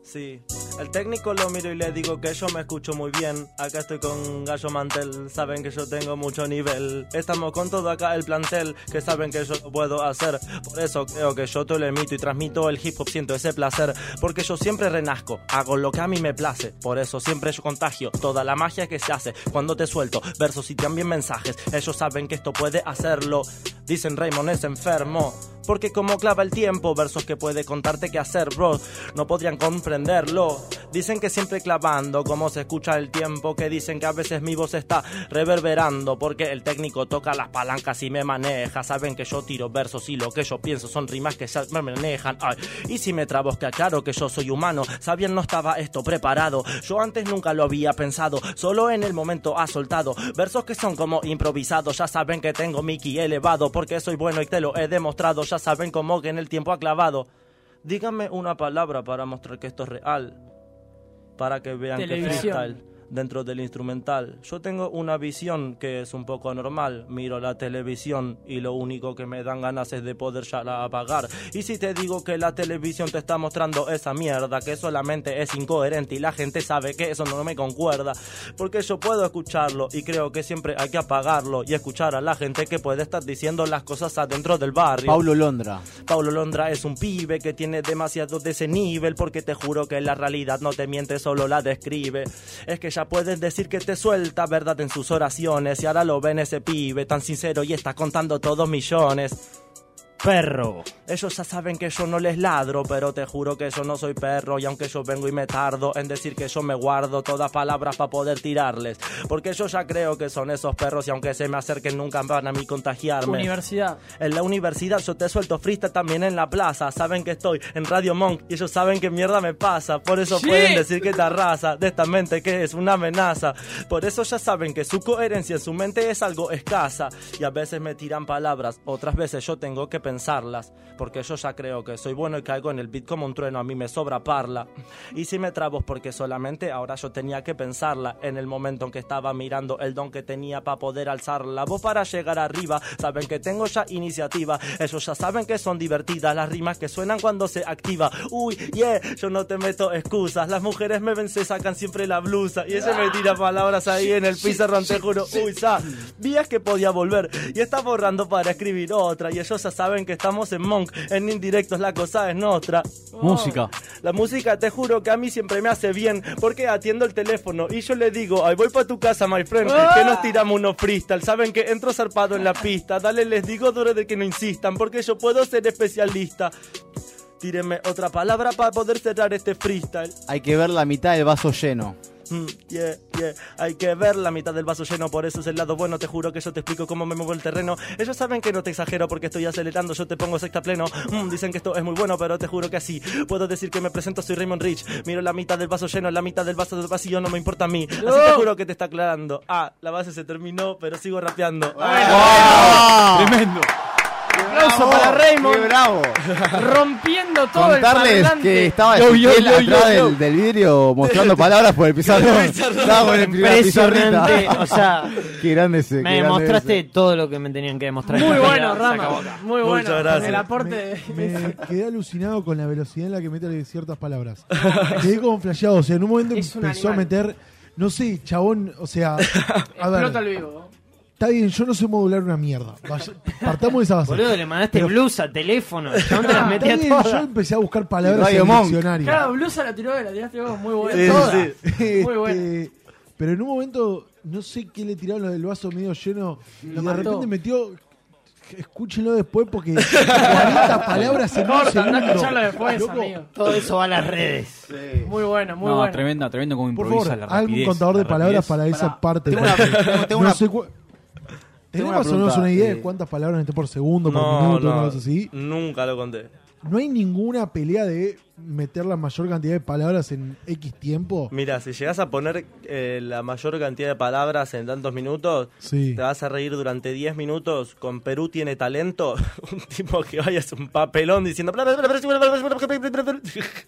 Speaker 3: Sí, el técnico lo miro y le digo que yo me escucho muy bien. Acá estoy con Gallo Mantel, saben que yo tengo mucho nivel. Estamos con todo acá el plantel, que saben que yo lo puedo hacer. Por eso creo que yo te lo emito y transmito el hip hop, siento ese placer. Porque yo siempre renazco, hago lo que a mí me place. Por eso siempre yo contagio toda la magia que se hace cuando te suelto versos y también mensajes. Ellos saben que esto puede hacerlo. Dicen Raymond es enfermo. Porque como clava el tiempo, versos que puede contarte qué hacer, bro. No podrían Dicen que siempre clavando, como se escucha el tiempo. Que dicen que a veces mi voz está reverberando. Porque el técnico toca las palancas y me maneja. Saben que yo tiro versos y lo que yo pienso son rimas que ya me manejan. Ay, y si me trabo, es que aclaro que yo soy humano. Sabían, no estaba esto preparado. Yo antes nunca lo había pensado. Solo en el momento ha soltado. Versos que son como improvisados. Ya saben que tengo Mickey elevado. Porque soy bueno y te lo he demostrado. Ya saben cómo que en el tiempo ha clavado. Díganme una palabra para mostrar que esto es real. Para que vean que
Speaker 2: Televisión.
Speaker 3: freestyle dentro del instrumental. Yo tengo una visión que es un poco anormal. Miro la televisión y lo único que me dan ganas es de poder ya la apagar. Y si te digo que la televisión te está mostrando esa mierda que solamente es incoherente y la gente sabe que eso no me concuerda. Porque yo puedo escucharlo y creo que siempre hay que apagarlo y escuchar a la gente que puede estar diciendo las cosas adentro del barrio.
Speaker 5: Paulo Londra.
Speaker 3: Paulo Londra es un pibe que tiene demasiado de ese nivel porque te juro que la realidad no te miente, solo la describe. Es que ya puedes decir que te suelta verdad en sus oraciones y ahora lo ven ese pibe tan sincero y está contando todos millones.
Speaker 4: Perro.
Speaker 3: Ellos ya saben que yo no les ladro, pero te juro que yo no soy perro y aunque yo vengo y me tardo en decir que yo me guardo todas palabras para poder tirarles, porque yo ya creo que son esos perros y aunque se me acerquen nunca van a mí contagiarme.
Speaker 2: Universidad.
Speaker 3: En la universidad yo te suelto freestyle también en la plaza. Saben que estoy en Radio Monk y ellos saben que mierda me pasa. Por eso
Speaker 2: Sí.
Speaker 3: pueden decir que esta raza de esta mente que es una amenaza. Por eso ya saben que su coherencia en su mente es algo escasa. Y a veces me tiran palabras, otras veces yo tengo que pensarlas. Porque yo ya creo que soy bueno y caigo en el beat como un trueno. A mí me sobra parla. Y si me trabo es porque solamente ahora yo tenía que pensarla. En el momento en que estaba mirando el don que tenía para poder alzar la voz para llegar arriba. Saben que tengo ya iniciativa. Ellos ya saben que son divertidas las rimas que suenan cuando se activa. Uy, yeah, yo no te meto excusas. Las mujeres me ven, se sacan siempre la blusa. Y ese me tira palabras ahí en el pizarrón, te juro. Uy, sa, vías que podía volver. Y está borrando para escribir otra. Y ellos ya saben que estamos en Monk. En indirectos la cosa es nuestra.
Speaker 6: Música.
Speaker 3: La música te juro que a mí siempre me hace bien porque atiendo el teléfono y yo le digo, ay voy para tu casa my friend, que nos tiramos unos freestyle, saben que entro zarpado en la pista, dale les digo duro de que no insistan porque yo puedo ser especialista. Tírenme otra palabra para poder cerrar este freestyle.
Speaker 5: Hay que ver la mitad del vaso lleno.
Speaker 3: Mm, yeah, yeah. Hay que ver la mitad del vaso lleno, por eso es el lado bueno. Te juro que yo te explico cómo me muevo el terreno. Ellos saben que no te exagero porque estoy acelerando, yo te pongo sexta pleno. Mm, dicen que esto es muy bueno, pero te juro que así. Puedo decir que me presento, soy Raymond Rich. Miro la mitad del vaso lleno, la mitad del vaso del vacío, no me importa a mí. Así te juro que te está aclarando. Ah, la base se terminó, pero sigo rapeando.
Speaker 6: Tremendo.
Speaker 2: Aplauso para Raymond.
Speaker 5: ¡Qué bravo!
Speaker 2: Rompiendo todo el parlante.
Speaker 5: que estaba
Speaker 6: Yo, yo, yo, yo,
Speaker 5: atrás
Speaker 6: yo.
Speaker 5: del, del vidrio mostrando palabras por el pizarrón. Estaba con el
Speaker 4: Impresionante. O sea,
Speaker 5: Qué grande ese. qué
Speaker 4: me demostraste
Speaker 5: ese.
Speaker 4: todo lo que me tenían que demostrar.
Speaker 2: Muy bueno, Rama. Muy
Speaker 3: Muchas
Speaker 2: bueno.
Speaker 3: gracias.
Speaker 2: El aporte.
Speaker 7: Me, me quedé alucinado con la velocidad en la que mete ciertas palabras. Quedé como flasheado. O sea, en un momento
Speaker 2: Es un
Speaker 7: empezó a meter, no sé, chabón, o sea, a ver,
Speaker 2: Explota el vivo.
Speaker 7: Está bien, yo no sé modular una mierda. Vaya- partamos de esa base.
Speaker 4: Boludo, le mandaste blusa, teléfono, el chabón te las
Speaker 7: Está
Speaker 4: metía
Speaker 7: bien, yo
Speaker 4: todas.
Speaker 7: empecé a buscar palabras
Speaker 5: Radio
Speaker 7: en el
Speaker 5: Monk.
Speaker 7: diccionario.
Speaker 2: Claro, blusa la tiró, la tiraste vos, muy buena.
Speaker 3: Sí,
Speaker 2: Toda.
Speaker 3: sí.
Speaker 7: Este,
Speaker 2: Muy bueno.
Speaker 7: Pero en un momento, no sé qué le tiraron lo del vaso medio lleno y de
Speaker 2: mató.
Speaker 7: repente metió. Escúchenlo después porque 40 palabras en un
Speaker 2: Corta, anda a
Speaker 7: segundo.
Speaker 2: escucharlo después,
Speaker 7: Loco,
Speaker 2: amigo.
Speaker 4: Todo eso va a las redes.
Speaker 2: Muy bueno, muy
Speaker 6: no,
Speaker 2: bueno.
Speaker 6: tremenda, tremendo como
Speaker 7: Por
Speaker 6: improvisa
Speaker 7: favor,
Speaker 6: la
Speaker 7: algún
Speaker 6: rapidez.
Speaker 7: contador de
Speaker 6: la
Speaker 7: palabras
Speaker 6: rapidez.
Speaker 7: para esa parte.
Speaker 5: Tengo una-
Speaker 7: porque
Speaker 5: tengo- tengo
Speaker 7: no
Speaker 5: una-
Speaker 7: sé cu- ¿Tenés
Speaker 5: una
Speaker 7: más o menos una idea de
Speaker 5: eh,
Speaker 7: cuántas palabras necesito por segundo, por
Speaker 3: No,
Speaker 7: minuto, una
Speaker 3: no,
Speaker 7: cosa así?
Speaker 3: nunca lo conté.
Speaker 7: ¿No hay ninguna pelea de meter la mayor cantidad de palabras en X tiempo?
Speaker 3: Mira, si llegas a poner eh, la mayor cantidad de palabras en tantos minutos,
Speaker 7: Sí.
Speaker 3: te vas a reír durante 10 minutos. Con Perú tiene talento. un tipo que vaya es un papelón diciendo.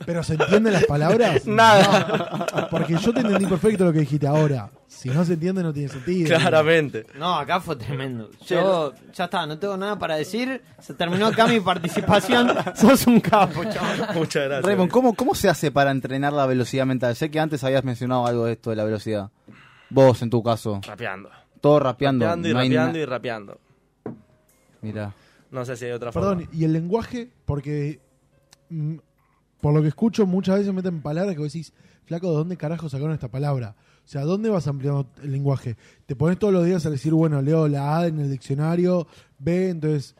Speaker 7: ¿Pero se entienden las palabras?
Speaker 3: Nada.
Speaker 7: No, porque yo te entendí perfecto lo que dijiste ahora. Si no se entiende, no tiene sentido.
Speaker 3: Claramente.
Speaker 4: No, acá fue tremendo. Yo, ya está, no tengo nada para decir. Se terminó acá mi participación. Sos un capo, chaval.
Speaker 3: Muchas gracias.
Speaker 5: Raymond, ¿cómo, ¿cómo se hace para entrenar la velocidad mental? Sé que antes habías mencionado algo de esto de la velocidad. Vos, en tu caso.
Speaker 3: Rapeando.
Speaker 5: Todo rapeando.
Speaker 3: Rapeando y
Speaker 5: no
Speaker 3: rapeando y rapeando.
Speaker 5: Mira.
Speaker 3: No sé si hay otra
Speaker 7: Perdón,
Speaker 3: forma.
Speaker 7: y el lenguaje, porque mm, por lo que escucho, muchas veces meten palabras que vos decís, flaco, ¿de dónde carajo sacaron esta palabra? O sea, ¿dónde vas ampliando el lenguaje? Te pones todos los días a decir, bueno, leo la A en el diccionario, B, entonces,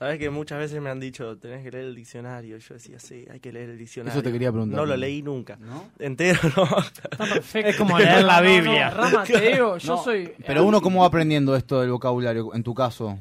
Speaker 3: Sabes que muchas veces me han dicho, tenés que leer el diccionario. Yo decía, sí, hay que leer el diccionario.
Speaker 5: Eso te quería preguntar.
Speaker 3: No lo leí nunca.
Speaker 5: ¿No?
Speaker 3: Entero, no.
Speaker 2: Está perfecto.
Speaker 4: Es como leer la
Speaker 2: No, no, no,
Speaker 4: Biblia.
Speaker 2: Rama, te digo, yo
Speaker 5: No,
Speaker 2: soy.
Speaker 5: Pero uno, ¿cómo va aprendiendo esto del vocabulario? En tu caso.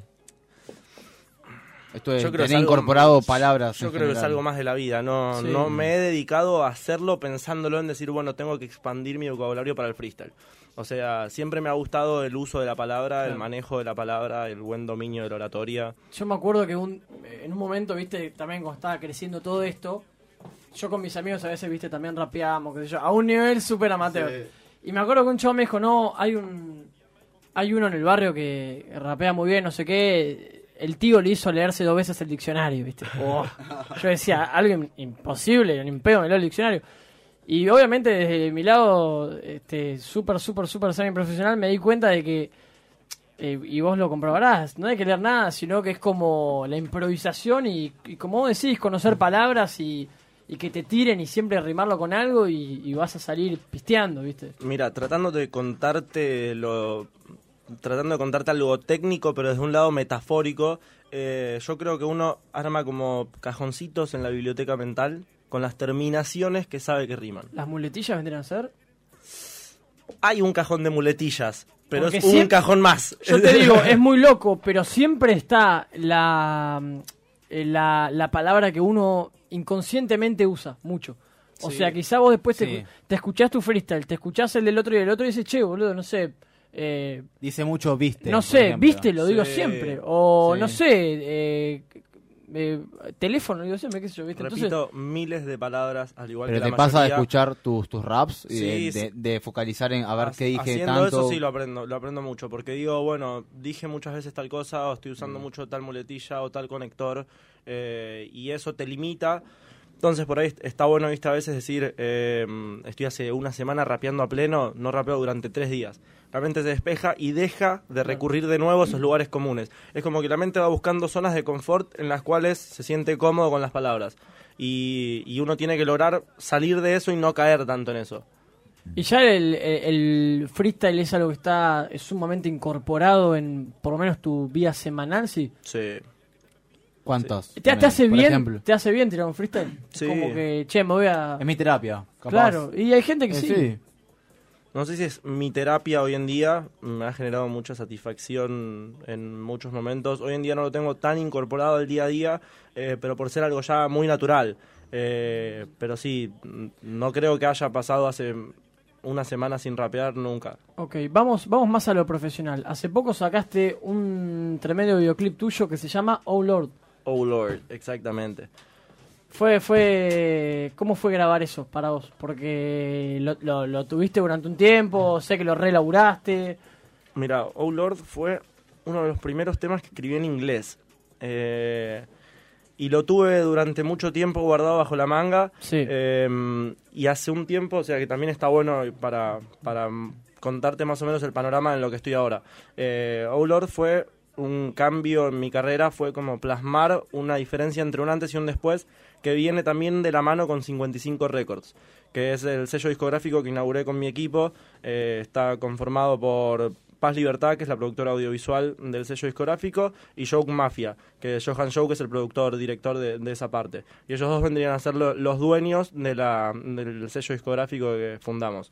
Speaker 5: Esto de
Speaker 3: Yo creo que
Speaker 5: tener
Speaker 3: es algo-
Speaker 5: incorporado palabras.
Speaker 3: Yo creo que es algo más de la vida. No,
Speaker 2: Sí.
Speaker 3: no me he dedicado a hacerlo pensándolo en decir, bueno, tengo que expandir mi vocabulario para el freestyle. O sea, siempre me ha gustado el uso de la palabra, el manejo de la palabra, el buen dominio de la oratoria.
Speaker 2: Yo me acuerdo que un, en un momento, viste, también cuando estaba creciendo todo esto, yo con mis amigos a veces, viste, también rapeamos, qué sé yo, a un nivel súper amateur. Y me acuerdo que un chavo me dijo, no, hay un hay uno en el barrio que rapea muy bien, no sé qué. El tío le hizo leerse dos veces el diccionario, viste. Oh. Yo decía, algo im- imposible, ni un pedo me leo el diccionario. Y obviamente desde mi lado, este, súper, súper, súper semi profesional, me di cuenta de que eh, y vos lo comprobarás, no hay que leer nada, sino que es como la improvisación y, y como vos decís, conocer palabras y, y que te tiren y siempre rimarlo con algo y, y vas a salir pisteando, ¿viste?
Speaker 3: Mira, tratando de contarte lo tratando de contarte algo técnico, pero desde un lado metafórico, eh, yo creo que uno arma como cajoncitos en la biblioteca mental con las terminaciones que sabe que riman.
Speaker 2: Las muletillas vendrían a ser.
Speaker 3: Hay un cajón de muletillas, pero
Speaker 2: Porque
Speaker 3: es un
Speaker 2: siempre-
Speaker 3: cajón más.
Speaker 2: Yo te digo, es muy loco, pero siempre está la, eh, la, la palabra que uno inconscientemente usa mucho. O
Speaker 6: Sí.
Speaker 2: sea, quizá vos después te, te escuchás tu freestyle, te escuchás el del otro y el otro y dices, che, boludo, no sé, eh,
Speaker 5: Dice mucho viste.
Speaker 2: no sé, viste, lo digo
Speaker 3: Sí.
Speaker 2: siempre. O
Speaker 5: Sí.
Speaker 2: no sé, eh, eh, teléfono, digo siempre, qué sé yo, ¿viste? Entonces,
Speaker 3: Repito miles de palabras, al igual
Speaker 5: Pero
Speaker 3: que
Speaker 5: te
Speaker 3: la
Speaker 5: pasa de escuchar tus, tus raps y de,
Speaker 3: Sí,
Speaker 5: de-
Speaker 3: sí.
Speaker 5: de focalizar en a ver qué dije
Speaker 3: Haciendo
Speaker 5: tanto.
Speaker 3: eso sí lo aprendo, lo aprendo mucho, porque digo, bueno, dije muchas veces tal cosa, o estoy
Speaker 5: Mm.
Speaker 3: usando mucho tal muletilla o tal conector, eh, y eso te limita. Entonces por ahí está bueno, viste, a veces decir, eh, estoy hace una semana rapeando a pleno, no rapeo durante tres días. La mente se despeja y deja de recurrir de nuevo a esos lugares comunes. Es como que la mente va buscando zonas de confort en las cuales se siente cómodo con las palabras. Y, y uno tiene que lograr salir de eso y no caer tanto en eso.
Speaker 2: y ya el, freestyle es algo que está sumamente incorporado en por lo menos tu vida semanal, sí.
Speaker 3: Sí.
Speaker 5: ¿Cuántas?
Speaker 2: ¿Te, te hace
Speaker 5: por
Speaker 2: bien?
Speaker 5: ejemplo.
Speaker 2: ¿Te hace bien tirar un freestyle?
Speaker 3: Sí.
Speaker 2: Como que, che, me voy a...
Speaker 5: Es mi terapia. capaz.
Speaker 2: Claro, y hay gente que
Speaker 5: Eh,
Speaker 2: sí.
Speaker 5: sí.
Speaker 3: No sé si es mi terapia hoy en día, me ha generado mucha satisfacción en muchos momentos. Hoy en día no lo tengo tan incorporado al día a día, eh, pero por ser algo ya muy natural. Eh, pero sí, no creo que haya pasado hace una semana sin rapear nunca.
Speaker 2: Ok, vamos, vamos más a lo profesional. Hace poco sacaste un tremendo videoclip tuyo que se llama Oh Lord.
Speaker 3: Oh Lord, exactamente.
Speaker 2: Fue, fue, ¿Cómo fue grabar eso para vos? Porque lo, lo, lo tuviste durante un tiempo, sé que lo relaburaste.
Speaker 3: Mira, Oh Lord fue uno de los primeros temas que escribí en inglés. Eh, y lo tuve durante mucho tiempo guardado bajo la manga.
Speaker 2: Sí.
Speaker 3: Eh, y hace un tiempo, o sea que también está bueno para, para contarte más o menos el panorama en lo que estoy ahora. Eh, oh Lord fue un cambio en mi carrera, fue como plasmar una diferencia entre un antes y un después que viene también de la mano con 55 Records, que es el sello discográfico que inauguré con mi equipo. Eh, está conformado por Paz Libertad, que es la productora audiovisual del sello discográfico, y Joke Mafia, que es Johan Joke es el productor, director de, esa parte. Y ellos dos vendrían a ser lo- los dueños de la, del sello discográfico que fundamos.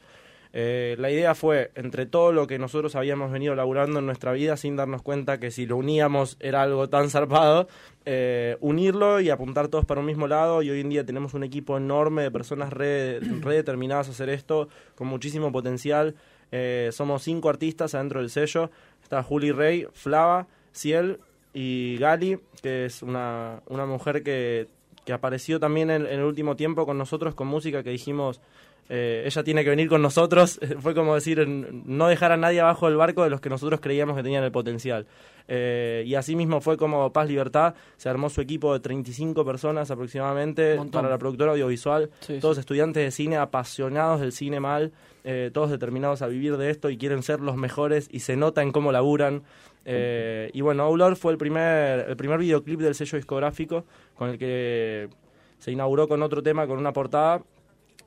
Speaker 3: Eh, la idea fue, entre todo lo que nosotros habíamos venido laburando en nuestra vida, sin darnos cuenta que si lo uníamos era algo tan zarpado, eh, unirlo y apuntar todos para un mismo lado. Y hoy en día tenemos un equipo enorme de personas re, re a hacer esto, con muchísimo potencial. Eh, somos cinco artistas adentro del sello. Está Juli Rey, Flava, Ciel y Gali, que es una, una mujer que, que apareció también en el último tiempo con nosotros con música que dijimos, eh, ella tiene que venir con nosotros. Fue como decir, no dejar a nadie abajo del barco de los que nosotros creíamos que tenían el potencial. Eh, y así mismo fue como Paz Libertad, se armó su equipo de 35 personas aproximadamente para la productora audiovisual,
Speaker 2: Sí,
Speaker 3: todos
Speaker 2: sí.
Speaker 3: estudiantes de cine apasionados del cine mal, eh, todos determinados a vivir de esto y quieren ser los mejores y se nota en cómo laburan. Eh, y bueno, Aulor fue el primer, el primer videoclip del sello discográfico con el que se inauguró con otro tema, con una portada.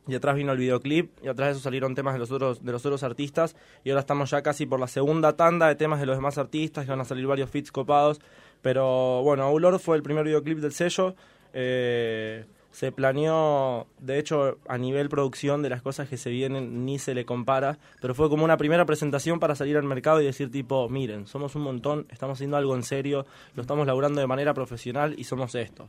Speaker 3: Y atrás vino el videoclip, y atrás de eso salieron temas de los otros, de los otros artistas. Y ahora estamos ya casi por la segunda tanda de temas de los demás artistas, que van a salir varios feats copados. Pero bueno, Aulor fue el primer videoclip del sello. Eh, se planeó, de hecho, a nivel producción de las cosas que se vienen, ni se le compara. Pero fue como una primera presentación para salir al mercado y decir, tipo, miren, somos un montón, estamos haciendo algo en serio, lo estamos laburando de manera profesional y somos esto.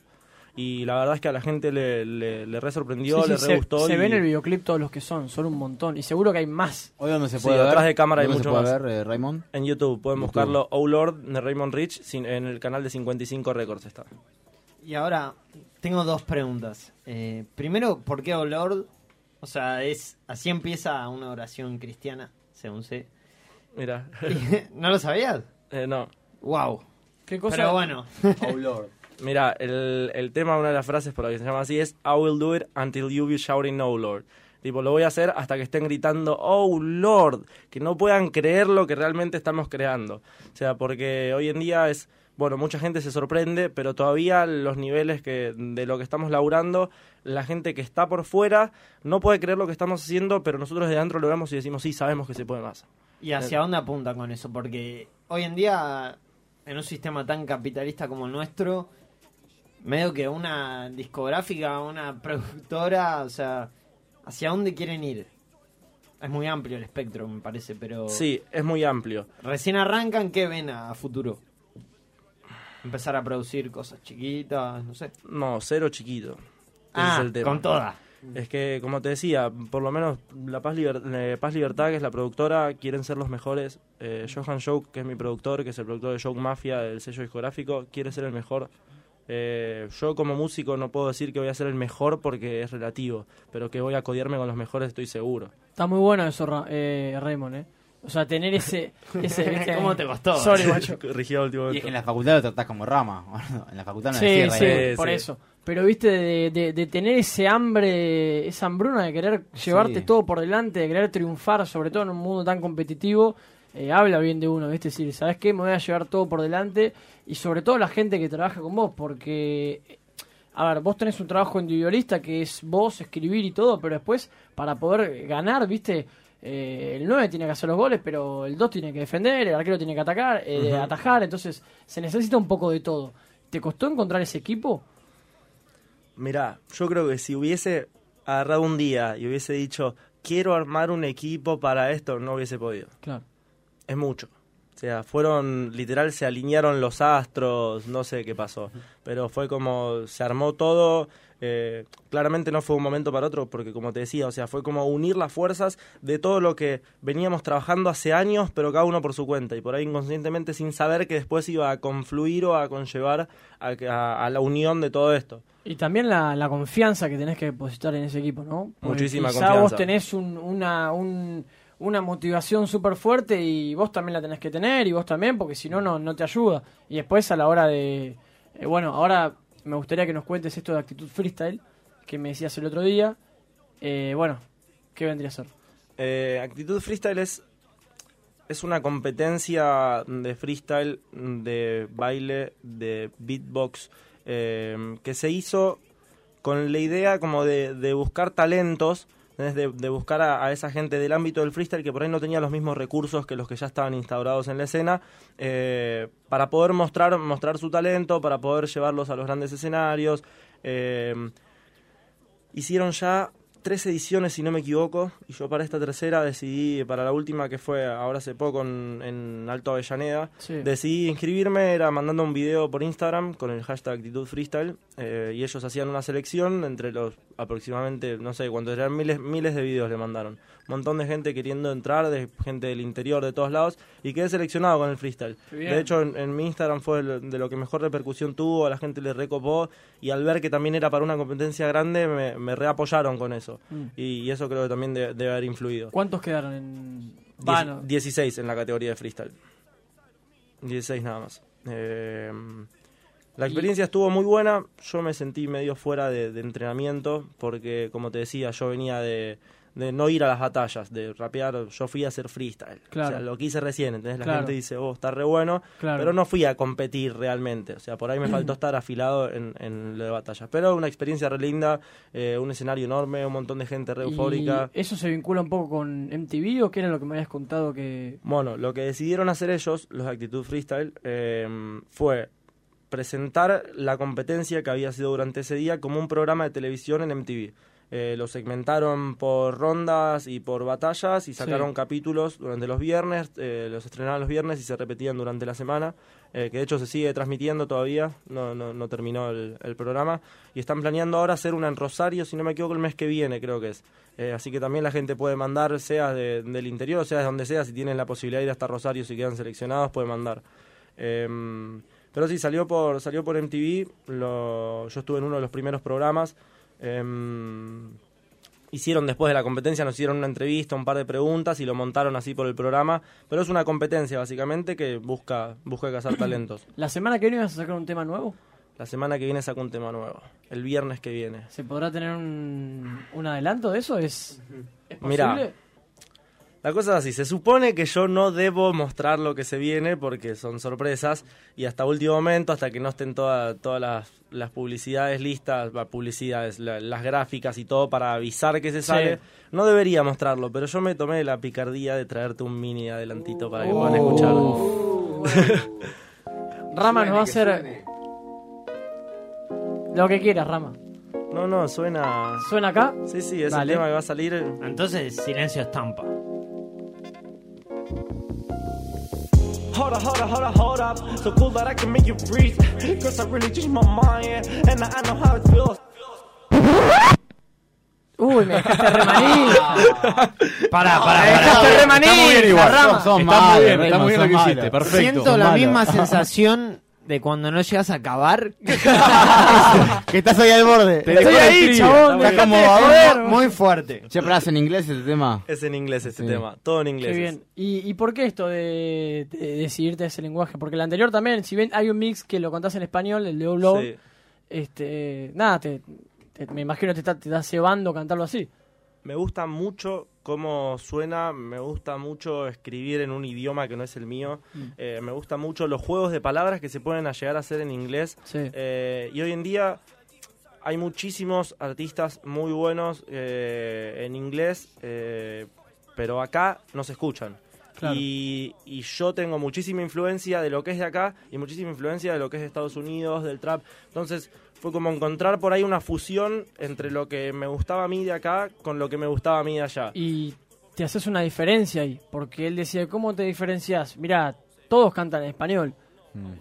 Speaker 3: Y la verdad es que a la gente le, le, le re sorprendió,
Speaker 2: Sí, sí,
Speaker 3: le
Speaker 2: se,
Speaker 3: gustó.
Speaker 2: se
Speaker 3: y-
Speaker 2: ve en el videoclip todos los que son, son un montón. Y seguro que hay más.
Speaker 5: Hoy donde se
Speaker 3: Sí,
Speaker 5: puede ver.
Speaker 3: atrás de cámara hay
Speaker 5: ¿Dónde
Speaker 3: mucho
Speaker 5: se puede
Speaker 3: más.
Speaker 5: ver, eh, Raymond?
Speaker 3: En YouTube pueden
Speaker 5: YouTube.
Speaker 3: buscarlo Oh Lord de Raymond Rich sin- en el canal de 55 Records está.
Speaker 4: Y ahora tengo dos preguntas. Eh, primero, ¿por qué Oh Lord? O sea, es así empieza una oración cristiana, según sé.
Speaker 3: Mira,
Speaker 4: ¿No lo sabías?
Speaker 3: eh, no.
Speaker 4: Wow.
Speaker 2: ¿Qué cosa?
Speaker 4: Pero bueno,
Speaker 5: Oh Lord.
Speaker 3: Mira, el, el tema, una de las frases por la que se llama así es I will do it until you be shouting no Lord. Tipo, lo voy a hacer hasta que estén gritando Oh Lord, que no puedan creer lo que realmente estamos creando. O sea, porque hoy en día es, bueno, mucha gente se sorprende, pero todavía los niveles que de lo que estamos laburando, la gente que está por fuera no puede creer lo que estamos haciendo, pero nosotros de adentro lo vemos y decimos, sí, sabemos que se puede más.
Speaker 4: ¿y hacia dónde apunta con eso? Porque hoy en día, en un sistema tan capitalista como el nuestro, medio que una discográfica, una productora, o sea, ¿hacia dónde quieren ir? Es muy amplio el espectro, me parece, pero...
Speaker 3: Sí, es muy amplio.
Speaker 4: Recién arrancan, ¿qué ven a futuro? Empezar a producir cosas chiquitas, no sé.
Speaker 3: No, cero chiquito.
Speaker 4: Ah,
Speaker 3: es el tema.
Speaker 4: con toda.
Speaker 3: Es que, como te decía, por lo menos la Paz, Liber- Paz Libertad, que es la productora, quieren ser los mejores. Eh, Johan Joke, que es mi productor, que es el productor de Joke Mafia, del sello discográfico, quiere ser el mejor. Eh, yo como músico no puedo decir que voy a ser el mejor porque es relativo, pero que voy a codiarme con los mejores estoy seguro.
Speaker 2: Está muy bueno eso, Ra- eh, Raymond, ¿eh? O sea, tener ese... ese.
Speaker 4: ¿Cómo te costó?
Speaker 2: Sorry, macho.
Speaker 3: Rigido último
Speaker 5: Y en la facultad lo tratás como rama. en la facultad no
Speaker 2: Sí,
Speaker 5: decís
Speaker 2: sí, por
Speaker 3: sí.
Speaker 2: eso. Pero viste, de, de- de tener ese hambre, esa hambruna de querer llevarte
Speaker 5: Sí.
Speaker 2: todo por delante, de querer triunfar, sobre todo en un mundo tan competitivo, eh, habla bien de uno, ¿viste? Es decir, ¿sabes qué? Me voy a llevar todo por delante. Y sobre todo la gente que trabaja con vos, porque, a ver, vos tenés un trabajo individualista que es vos, escribir y todo, pero después, para poder ganar, ¿viste? Eh, el 9 tiene que hacer los goles, pero el 2 tiene que defender, el arquero tiene que atacar, eh, atajar, entonces se necesita un poco de todo. ¿Te costó encontrar ese equipo?
Speaker 3: Mirá, yo creo que si hubiese agarrado un día y hubiese dicho, quiero armar un equipo para esto, no hubiese podido.
Speaker 2: Claro.
Speaker 3: Es mucho. O sea, fueron, literal, se alinearon los astros, no sé qué pasó. Pero fue como, se armó todo. eh, claramente no fue un momento para otro, porque como te decía, o sea, fue como unir las fuerzas de todo lo que veníamos trabajando hace años, pero cada uno por su cuenta. Y por ahí inconscientemente sin saber que después iba a confluir o a conllevar a, a- a la unión de todo esto.
Speaker 2: Y también la, la confianza que tenés que depositar en ese equipo, ¿no? Porque
Speaker 3: Muchísima
Speaker 2: quizá
Speaker 3: confianza.
Speaker 2: vos tenés un- una, un- una motivación súper fuerte y vos también la tenés que tener y vos también, porque si no, no, te ayuda. Y después a la hora de... eh, bueno, ahora me gustaría que nos cuentes esto de actitud freestyle, que me decías el otro día. Eh, bueno, ¿qué vendría a ser?
Speaker 3: Eh, actitud freestyle es, es una competencia de freestyle, de baile, de beatbox, eh, que se hizo con la idea como de, buscar talentos. De, buscar a, a esa gente del ámbito del freestyle que por ahí no tenía los mismos recursos que los que ya estaban instaurados en la escena, eh, para poder mostrar, mostrar su talento, para poder llevarlos a los grandes escenarios. eh, hicieron ya tres ediciones, si no me equivoco, y yo para esta tercera decidí, para la última que fue ahora hace poco en, en Alto Avellaneda,
Speaker 2: Sí.
Speaker 3: decidí inscribirme, era mandando un video por Instagram con el hashtag actitud freestyle, eh, y ellos hacían una selección entre los aproximadamente, no sé cuántos eran, miles, miles de videos le mandaron. Un montón de gente queriendo entrar, de gente del interior, de todos lados, y quedé seleccionado con el freestyle. De hecho, en, en mi Instagram fue de lo que mejor repercusión tuvo, a la gente le recopó, y al ver que también era para una competencia grande, me, me reapoyaron con eso. Eso.
Speaker 2: Mm.
Speaker 3: Y, eso creo que también de- debe haber influido.
Speaker 2: ¿Cuántos quedaron en
Speaker 3: Dieci-
Speaker 2: vano?
Speaker 3: 16 en la categoría de freestyle. 16 nada más. Eh, la experiencia estuvo muy buena. Yo me sentí medio fuera de, de entrenamiento porque, como te decía, yo venía de, de no ir a las batallas, de rapear. Yo fui a hacer freestyle.
Speaker 2: Claro.
Speaker 3: O sea, lo que hice recién. ¿entendés? La
Speaker 2: Claro.
Speaker 3: gente dice, oh, está re bueno.
Speaker 2: Claro.
Speaker 3: Pero no fui a competir realmente. O sea, por ahí me faltó estar afilado en, en lo de batallas. Pero una experiencia re linda, eh, un escenario enorme, un montón de gente re
Speaker 2: ¿Y
Speaker 3: eufórica.
Speaker 2: ¿Eso se vincula un poco con MTV o qué era lo que me habías contado que...
Speaker 3: Bueno, lo que decidieron hacer ellos, los de Actitud Freestyle, eh, fue presentar la competencia que había sido durante ese día como un programa de televisión en MTV. Eh, lo segmentaron por rondas y por batallas y sacaron
Speaker 2: Sí.
Speaker 3: capítulos durante los viernes, eh, los estrenaban los viernes y se repetían durante la semana, eh, que de hecho se sigue transmitiendo todavía, no, no, no terminó el, el programa, y están planeando ahora hacer una en Rosario, si no me equivoco, el mes que viene creo que es. Eh, así que también la gente puede mandar, sea de- del interior, sea de donde sea, si tienen la posibilidad de ir hasta Rosario, si quedan seleccionados, pueden mandar. Em, pero sí, salió por, salió por MTV, lo- yo estuve en uno de los primeros programas. Em, hicieron después de la competencia, nos hicieron una entrevista, un par de preguntas y lo montaron así por el programa. Pero es una competencia básicamente que busca, busca cazar talentos.
Speaker 2: ¿La semana que viene vas a sacar un tema nuevo?
Speaker 3: La semana que viene saco un tema nuevo, el viernes que viene.
Speaker 2: ¿Se podrá tener un, un adelanto de eso? ¿Es, ¿es posible?
Speaker 3: La cosa es así, se supone que yo no debo mostrar lo que se viene porque son sorpresas y hasta último momento, hasta que no estén toda- todas las, las publicidades listas, publicidades, la- las gráficas y todo para avisar que se sale, no debería mostrarlo, pero yo me tomé la picardía de traerte un mini adelantito para que puedan escuchar.
Speaker 2: Rama nos va a hacer lo que quieras, Rama.
Speaker 3: No, no, suena...
Speaker 2: ¿Suena acá?
Speaker 3: Sí, sí, es
Speaker 2: Dale.
Speaker 3: el tema que va a salir.
Speaker 4: Entonces, silencio estampa.
Speaker 8: Hold up, hold up, hold up, hold up. So cool that I can make you breathe. Cause I really changed my mind, and I, I know how it feels.
Speaker 2: Uy, me dejaste.
Speaker 4: Pará,
Speaker 2: Me dejaste
Speaker 6: está muy bien, está
Speaker 5: Raymond,
Speaker 6: muy bien lo que hiciste, perfecto.
Speaker 4: Siento la misma sensación de cuando no llegas a acabar.
Speaker 5: Que estás ahí al borde.
Speaker 2: Estoy ahí, chabón.
Speaker 5: Está como
Speaker 4: Muy fuerte.
Speaker 5: Che, pero en inglés este tema.
Speaker 3: Es en inglés este
Speaker 5: Sí.
Speaker 3: tema, todo en inglés.
Speaker 2: Qué bien. ¿Y, y por qué esto de, de decidirte ese lenguaje? Porque el anterior también, si bien hay un mix que lo contás en español, el de Low
Speaker 3: Sí.
Speaker 2: este, nada, te, te- me imagino que te está, te está cebando cantarlo así.
Speaker 3: Me gusta mucho cómo suena, me gusta mucho escribir en un idioma que no es el mío, eh, me gusta mucho los juegos de palabras que se pueden a llegar a hacer en inglés.
Speaker 2: Sí.
Speaker 3: Eh, y hoy en día hay muchísimos artistas muy buenos eh, en inglés, eh, pero acá no se escuchan.
Speaker 2: Claro.
Speaker 3: Y, y yo tengo muchísima influencia de lo que es de acá y muchísima influencia de lo que es de Estados Unidos, del trap. Entonces fue como encontrar por ahí una fusión entre lo que me gustaba a mí de acá con lo que me gustaba a mí de allá.
Speaker 2: Y te haces una diferencia ahí, porque él decía, ¿cómo te diferencias? Mira, todos cantan en español.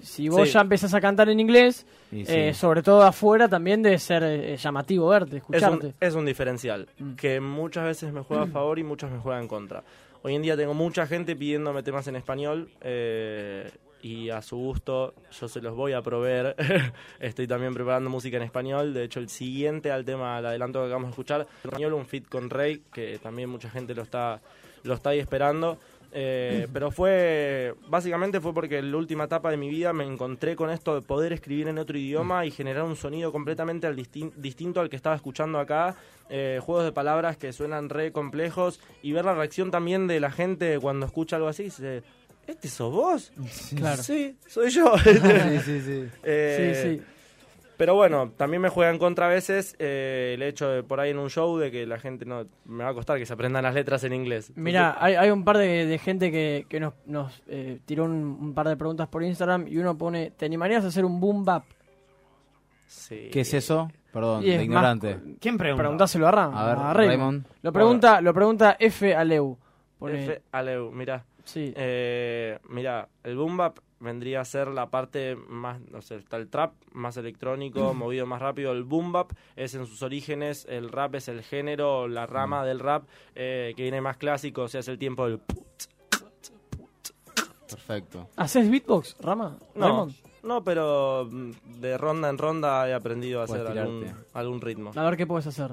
Speaker 2: Si vos
Speaker 3: Sí.
Speaker 2: ya empezás a cantar en inglés,
Speaker 5: Y sí.
Speaker 2: eh, sobre todo afuera, también debe ser eh, llamativo verte,
Speaker 3: es
Speaker 2: escucharte.
Speaker 3: un, es un diferencial
Speaker 2: Mm.
Speaker 3: que muchas veces me juega a favor y muchas me juega en contra. Hoy en día tengo mucha gente pidiéndome temas en español eh, y a su gusto yo se los voy a proveer. Estoy también preparando música en español. De hecho, el siguiente al tema, al adelanto que acabamos de escuchar, español un fit con Rey, que también mucha gente lo está, lo está ahí esperando. Eh, pero fue, básicamente fue porque en la última etapa de mi vida me encontré con esto de poder escribir en otro idioma y generar un sonido completamente al distin- distinto al que estaba escuchando acá. Eh, juegos de palabras que suenan re complejos y ver la reacción también de la gente cuando escucha algo así. Dice, ¿este sos vos?
Speaker 2: Claro.
Speaker 3: Sí, soy yo.
Speaker 5: Sí, sí, sí.
Speaker 3: Eh,
Speaker 2: sí, sí.
Speaker 3: Pero bueno, también me juega en contra a veces eh, el hecho de por ahí en un show de que la gente no... Me va a costar que se aprendan las letras en inglés.
Speaker 2: Mira, hay, hay un par de, de gente que, que nos, nos eh, tiró un, un par de preguntas por Instagram y uno pone, ¿te animarías a hacer un boom bap?
Speaker 3: Sí.
Speaker 5: ¿Qué es eso? Perdón,
Speaker 2: es
Speaker 5: de ignorante.
Speaker 2: más-
Speaker 4: ¿Quién pregunta?
Speaker 2: Preguntáselo a Ram.
Speaker 5: A ver,
Speaker 2: a Raymond.
Speaker 5: Raymond.
Speaker 2: Lo pregunta, lo pregunta F. Aleu. Pone,
Speaker 3: F. Aleu, mira.
Speaker 2: Sí.
Speaker 3: Eh, mira, el boom bap vendría a ser la parte más, no sé, está el trap más electrónico, movido más rápido. El boom bap es en sus orígenes, el rap es el género, la rama del rap eh, que viene más clásico, o sea, es el tiempo del...
Speaker 5: Perfecto.
Speaker 2: ¿Haces beatbox, Rama?
Speaker 3: No,
Speaker 2: Raymond?
Speaker 3: no, pero mm, de ronda en ronda he aprendido a
Speaker 5: Puedes
Speaker 3: hacer algún ritmo.
Speaker 2: A ver qué puedes hacer.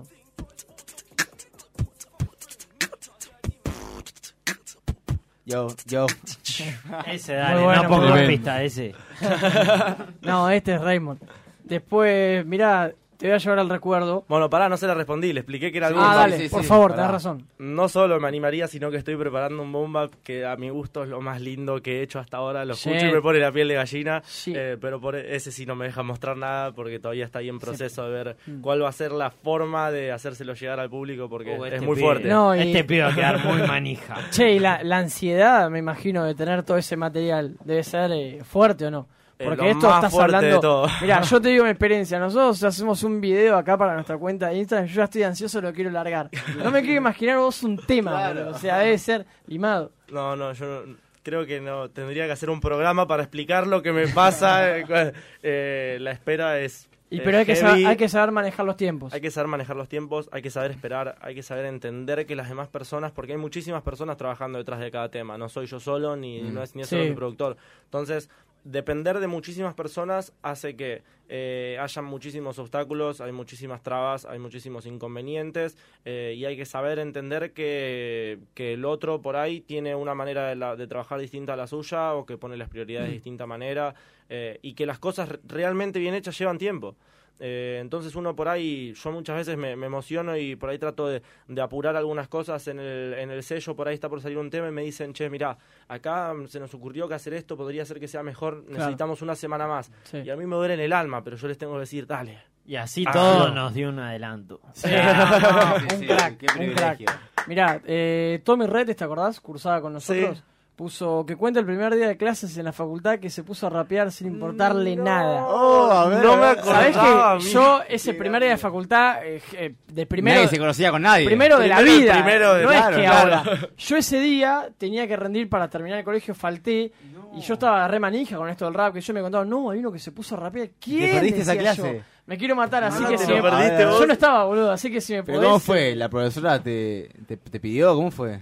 Speaker 5: Yo, yo.
Speaker 4: Ese, dale,
Speaker 2: Muy bueno,
Speaker 4: no pongo
Speaker 6: bueno.
Speaker 4: pista, ese.
Speaker 2: No, este es Raymond. Después, mirá, te voy a llevar al recuerdo.
Speaker 3: Bueno, pará, no se la respondí, le expliqué que era
Speaker 2: Ah,
Speaker 3: boom bap.
Speaker 2: dale,
Speaker 5: sí,
Speaker 2: por
Speaker 5: sí,
Speaker 2: favor,
Speaker 5: pará.
Speaker 2: tenés razón.
Speaker 3: No solo me animaría, sino que estoy preparando un boom bap que a mi gusto es lo más lindo que he hecho hasta ahora. Lo
Speaker 2: Sí.
Speaker 3: escucho y me pone la piel de gallina,
Speaker 2: Sí.
Speaker 3: eh, pero por ese sí no me deja mostrar nada porque todavía está ahí en proceso de ver
Speaker 2: Mm.
Speaker 3: cuál va a ser la forma de hacérselo llegar al público porque
Speaker 4: Uh,
Speaker 3: es
Speaker 4: este
Speaker 3: muy
Speaker 4: pibe-
Speaker 3: fuerte.
Speaker 2: No, y-
Speaker 4: Este pibe va a quedar muy manija.
Speaker 2: Che, y la, la ansiedad, me imagino, de tener todo ese material, debe ser eh, fuerte o no. Porque esto estás hablando. Mira, yo te digo mi experiencia. Nosotros hacemos un video acá para nuestra cuenta de Instagram. Yo ya estoy ansioso, lo quiero largar. No me quiero imaginar vos un tema. O sea, debe ser limado.
Speaker 3: No, no, yo no- creo que no tendría que hacer un programa para explicar lo que me pasa. eh, eh, la espera es.
Speaker 2: Y pero hay que, saber, hay que saber manejar los tiempos.
Speaker 3: Hay que saber manejar los tiempos, hay que saber esperar, hay que saber entender que las demás personas, porque hay muchísimas personas trabajando detrás de cada tema, no soy yo solo ni no es ni es solo
Speaker 2: Sí.
Speaker 3: mi productor. Entonces, depender de muchísimas personas hace que eh, hayan muchísimos obstáculos, hay muchísimas trabas, hay muchísimos inconvenientes eh, y hay que saber entender que, que el otro por ahí tiene una manera de, la- de trabajar distinta a la suya o que pone las prioridades de distinta manera eh, y que las cosas re- realmente bien hechas llevan tiempo. Eh, entonces uno por ahí, yo muchas veces me, me emociono y por ahí trato de, de apurar algunas cosas en el, en el sello, por ahí está por salir un tema y me dicen, che, mira, acá se nos ocurrió que hacer esto podría ser que sea mejor, necesitamos una semana más.
Speaker 2: Sí.
Speaker 3: Y a mí me duele en el alma, pero yo les tengo que decir, dale.
Speaker 4: Y así
Speaker 3: Ah,
Speaker 4: todo
Speaker 3: no.
Speaker 4: nos dio un adelanto.
Speaker 2: Sí,
Speaker 5: Ah,
Speaker 2: no,
Speaker 5: sí,
Speaker 2: un
Speaker 5: sí,
Speaker 2: crack,
Speaker 5: qué
Speaker 2: un crack.
Speaker 5: privilegio.
Speaker 2: Mirá, eh, Tommy Red, ¿te acordás? Cursaba con nosotros. Puso que cuenta el primer día de clases en la facultad que se puso a rapear sin importarle nada.
Speaker 5: Oh, a ver,
Speaker 3: no me acordaba.
Speaker 2: ¿Sabés que yo ese primer día de facultad, eh, eh, de primero,
Speaker 5: Nadie se conocía con nadie.
Speaker 2: primero de la vida,
Speaker 3: primero de-
Speaker 2: no
Speaker 3: claro,
Speaker 2: es que
Speaker 3: claro.
Speaker 2: ahora. Yo ese día tenía que rendir para terminar el colegio, falté y yo estaba re manija con esto del rap, que yo me contaba, no, hay uno que se puso a rapear. ¿Quién?
Speaker 5: perdiste esa clase?
Speaker 2: yo. Me quiero matar, así
Speaker 3: No,
Speaker 2: que
Speaker 3: te
Speaker 2: si me-
Speaker 3: perdiste
Speaker 2: Yo no estaba, boludo, así que si me
Speaker 5: ¿Pero
Speaker 2: podés...
Speaker 5: cómo fue? ¿La profesora te, te, te pidió? ¿Cómo fue?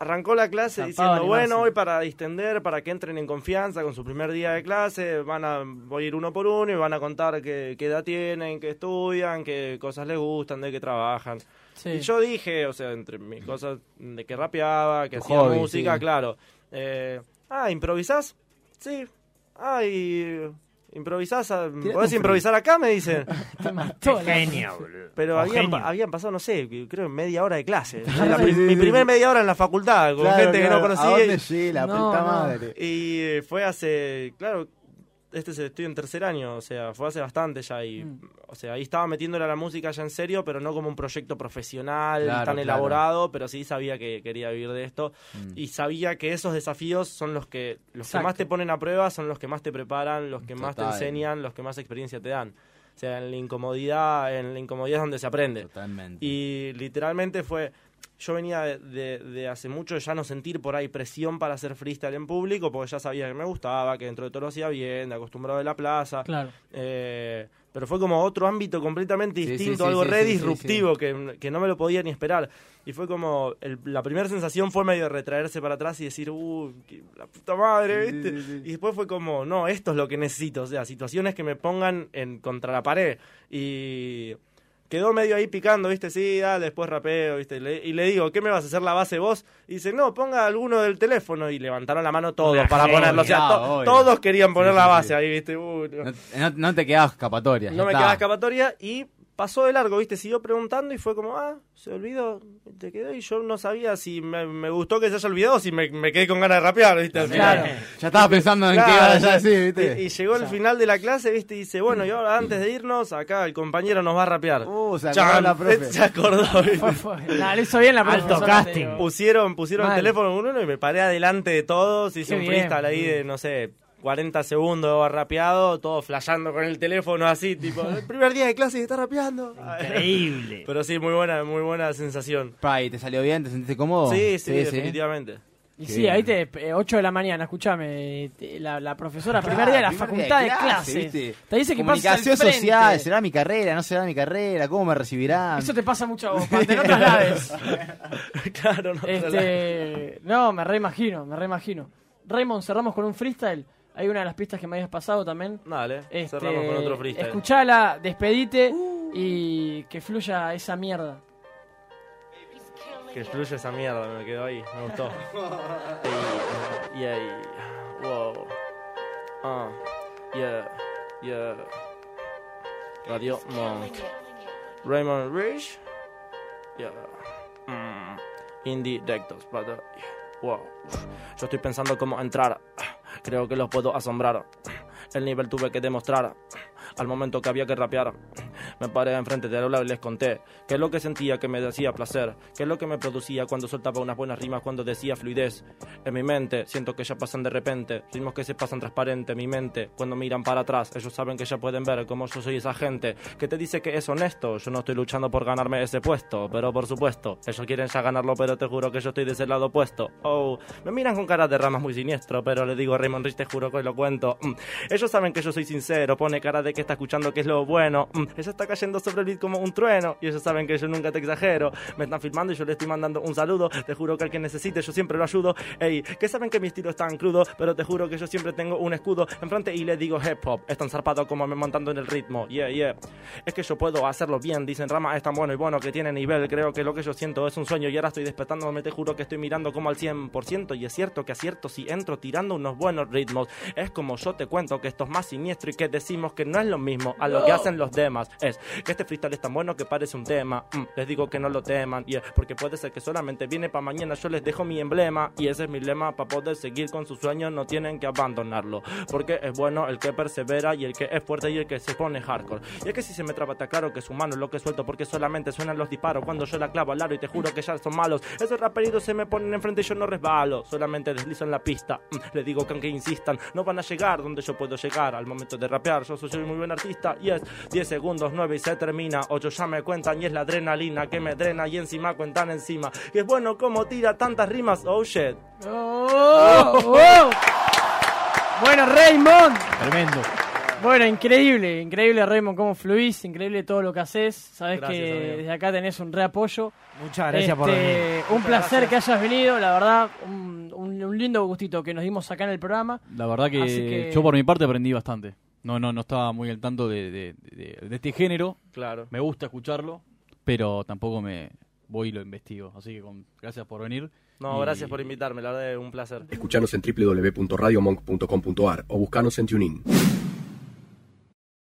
Speaker 3: Arrancó la clase diciendo, bueno, hoy para distender, para que entren en confianza con su primer día de clase, van a voy a ir uno por uno y van a contar qué, qué edad tienen, qué estudian, qué cosas les gustan, de qué trabajan.
Speaker 2: Sí.
Speaker 3: Y yo dije, o sea, entre mis cosas, de que rapeaba, que hacía música,
Speaker 5: sí.
Speaker 3: claro. Eh, ah, ¿improvisás? Sí. Ah, y... ¿Improvisás? a- ¿Podés improvisar acá? Me dicen.
Speaker 2: Te mató,
Speaker 4: genio, boludo.
Speaker 3: Pero
Speaker 4: O
Speaker 3: habían,
Speaker 4: genio.
Speaker 3: habían pasado, no sé, creo media hora de clase.
Speaker 5: Sí,
Speaker 3: La
Speaker 5: sí,
Speaker 3: mi
Speaker 5: sí.
Speaker 3: primer media hora en la facultad, con
Speaker 5: Claro,
Speaker 3: gente que no
Speaker 5: ¿A
Speaker 3: conocía.
Speaker 5: dónde
Speaker 3: y-
Speaker 5: llegué? La
Speaker 2: No,
Speaker 5: puta
Speaker 2: no.
Speaker 5: madre.
Speaker 3: Y eh, fue hace, claro, este estoy en tercer año, o sea, fue hace bastante ya y,
Speaker 2: Mm.
Speaker 3: o sea, ahí estaba metiéndole a la música ya en serio, pero no como un proyecto profesional
Speaker 5: Claro,
Speaker 3: tan
Speaker 5: claro.
Speaker 3: elaborado, pero sí sabía que quería vivir de esto
Speaker 5: Mm.
Speaker 3: y sabía que esos desafíos son los que los
Speaker 2: Exacto.
Speaker 3: que más te ponen a prueba, son los que más te preparan, los que más te enseñan, los que más experiencia te dan. O sea, en la incomodidad, en la incomodidad es donde se aprende.
Speaker 5: Totalmente.
Speaker 3: Y literalmente fue. Yo venía de, de- de hace mucho ya no sentir por ahí presión para hacer freestyle en público, porque ya sabía que me gustaba, que dentro de todo lo hacía bien, de acostumbrado de la plaza.
Speaker 2: Claro.
Speaker 3: Eh, pero fue como otro ámbito completamente
Speaker 5: Sí, sí,
Speaker 3: distinto,
Speaker 5: sí,
Speaker 3: algo
Speaker 5: sí,
Speaker 3: re
Speaker 5: sí, sí,
Speaker 3: disruptivo Que, que no me lo podía ni esperar. Y fue como, el- la primera sensación fue medio retraerse para atrás y decir, uh, la puta madre,
Speaker 5: Sí,
Speaker 3: ¿viste?
Speaker 5: sí, sí.
Speaker 3: Y después fue como, no, esto es lo que necesito, o sea, situaciones que me pongan en contra la pared. Y quedó medio ahí picando, ¿viste? Sí, dale, después rapeo, ¿viste? Y le, y le digo, ¿qué me vas a hacer la base vos? Y dice, no, ponga alguno del teléfono. Y levantaron la mano todos para ponerlo. O sea, to- todos querían poner
Speaker 5: Sí,
Speaker 3: la base
Speaker 5: sí.
Speaker 3: ahí, ¿viste? No.
Speaker 5: No, te quedabas escapatoria.
Speaker 3: No me quedaba escapatoria y pasó de largo, ¿viste? Siguió preguntando y fue como, ah, se olvidó, te quedó. Y yo no sabía si me, me gustó que se haya olvidado o si me, me quedé con ganas de rapear, ¿viste? Al
Speaker 2: Claro.
Speaker 3: final.
Speaker 5: Ya estaba pensando en
Speaker 3: Claro,
Speaker 5: qué iba a decir, ¿viste?
Speaker 3: Y, y llegó el final de la clase, ¿viste? Y dice, bueno, y ahora antes de irnos, acá el compañero nos va a rapear.
Speaker 5: Uh, se acordó la profe.
Speaker 3: Se acordó, ¿viste?
Speaker 2: Nah, le hizo bien la
Speaker 4: Alto
Speaker 2: profesora,
Speaker 4: casting.
Speaker 3: Pusieron, pusieron el teléfono en uno y me paré adelante de todos. Hice
Speaker 2: Qué
Speaker 3: un
Speaker 2: bien.
Speaker 3: freestyle ahí de, no sé, 40 segundos rapeado, todo flasheando con el teléfono así, tipo, el primer día de clase y está rapeando.
Speaker 4: Increíble.
Speaker 3: Pero sí, muy buena, muy buena sensación.
Speaker 5: Pa, ¿y te salió bien? ¿Te sentiste cómodo?
Speaker 3: Sí, sí, definitivamente.
Speaker 2: Y
Speaker 5: Qué
Speaker 2: sí,
Speaker 5: bien.
Speaker 2: ahí te, eh, 8 de la mañana, escúchame, la, la profesora, primer día de la facultad de,
Speaker 5: clase,
Speaker 2: clase.
Speaker 5: ¿viste?
Speaker 2: Te dice que
Speaker 5: Comunicación
Speaker 2: al
Speaker 5: social, ¿será mi carrera? ¿No será mi carrera? ¿Cómo me recibirán?
Speaker 2: Eso te pasa mucho a vos, Pante, no traslades.
Speaker 3: claro, no.
Speaker 2: este, no, me reimagino, me reimagino. Raymond, cerramos con un freestyle. Hay una de las pistas que me habías pasado también.
Speaker 3: Dale,
Speaker 2: Este,
Speaker 3: cerramos con otro freestyle.
Speaker 2: Escuchala, despedite y que fluya esa mierda.
Speaker 3: Que fluye esa mierda, me quedó ahí, me gustó. Ey, yeah, wow. Ah, yeah, yeah. Radio Monk. Raymond Rich. Yeah. Mm. Indie Dectos, brother. Yeah. Wow. Yo estoy pensando cómo entrar. Creo que los puedo asombrar. El nivel tuve que demostrar. Al momento que había que rapear. Me paré enfrente de Aula y les conté qué es lo que sentía que me decía placer, qué es lo que me producía cuando soltaba unas buenas rimas, cuando decía fluidez. En mi mente siento que ya pasan de repente, ritmos que se pasan transparente. En mi mente, cuando miran para atrás, ellos saben que ya pueden ver cómo yo soy esa gente que te dice que es honesto. Yo no estoy luchando por ganarme ese puesto, pero por supuesto, ellos quieren ya ganarlo, pero te juro que yo estoy de ese lado opuesto. Oh, me miran con cara de ramas muy siniestro, pero le digo Raymond Rich, te juro que lo cuento. Mm. Ellos saben que yo soy sincero, pone cara de que está escuchando que es lo bueno. Mm. Ella está cayendo sobre el beat como un trueno, y ellos saben que yo nunca te exagero. Me están filmando y yo le estoy mandando un saludo. Te juro que al que necesite yo siempre lo ayudo. Ey, que saben que mi estilo es tan crudo, pero te juro que yo siempre tengo un escudo enfrente y le digo hip hop. Es tan zarpado como me montando en el ritmo. Yeah, yeah. Es que yo puedo hacerlo bien, dicen Rama es tan bueno y bueno que tiene nivel. Creo que lo que yo siento es un sueño y ahora estoy despertándome. Te juro que estoy mirando como al 100%. Y es cierto que acierto si entro tirando unos buenos ritmos. Es como yo te cuento que esto es más siniestro y que decimos que no es lo mismo a lo que hacen los demás. Es que este freestyle es tan bueno que parece un tema. Mm, les digo que no lo teman, yeah, porque puede ser que solamente viene para mañana. Yo les dejo mi emblema y ese es mi lema para poder seguir con sus sueños. No tienen que abandonarlo, porque es bueno el que persevera y el que es fuerte y el que se pone hardcore. Y es que si se me traba, está claro que es humano lo que suelto, porque solamente suenan los disparos cuando yo la clavo al aro y te juro que ya son malos. Esos raperitos se me ponen enfrente y yo no resbalo, solamente deslizo en la pista. Mm, les digo que aunque insistan, no van a llegar donde yo puedo llegar. Al momento de rapear, yo soy muy buen artista y es 10 segundos, 9 y se termina. 8 ya me cuentan y es la adrenalina que me drena y encima cuentan encima. Y es bueno como tira tantas rimas, oh shit.
Speaker 2: ¡Oh! ¡Oh! Bueno, Raymond.
Speaker 6: Tremendo.
Speaker 2: Bueno, increíble, increíble Raymond, cómo fluís, increíble todo lo que haces. Sabes
Speaker 3: Gracias,
Speaker 2: que
Speaker 3: amigo.
Speaker 2: desde acá tenés un reapoyo.
Speaker 4: Muchas gracias por
Speaker 2: Este,
Speaker 4: venir.
Speaker 2: Un placer que hayas venido, la verdad, un, un- lindo gustito que nos dimos acá en el programa.
Speaker 6: La verdad que,
Speaker 2: que-
Speaker 6: yo por mi parte aprendí bastante. No, no, no estaba muy al tanto de, de- de- de este género.
Speaker 3: Claro.
Speaker 6: Me gusta escucharlo, pero tampoco me voy y lo investigo. Así que con- gracias por venir.
Speaker 3: No,
Speaker 6: Y-
Speaker 3: gracias por invitarme, la verdad es un placer.
Speaker 1: Escuchanos en www.radiomonk.com.ar o buscanos en TuneIn.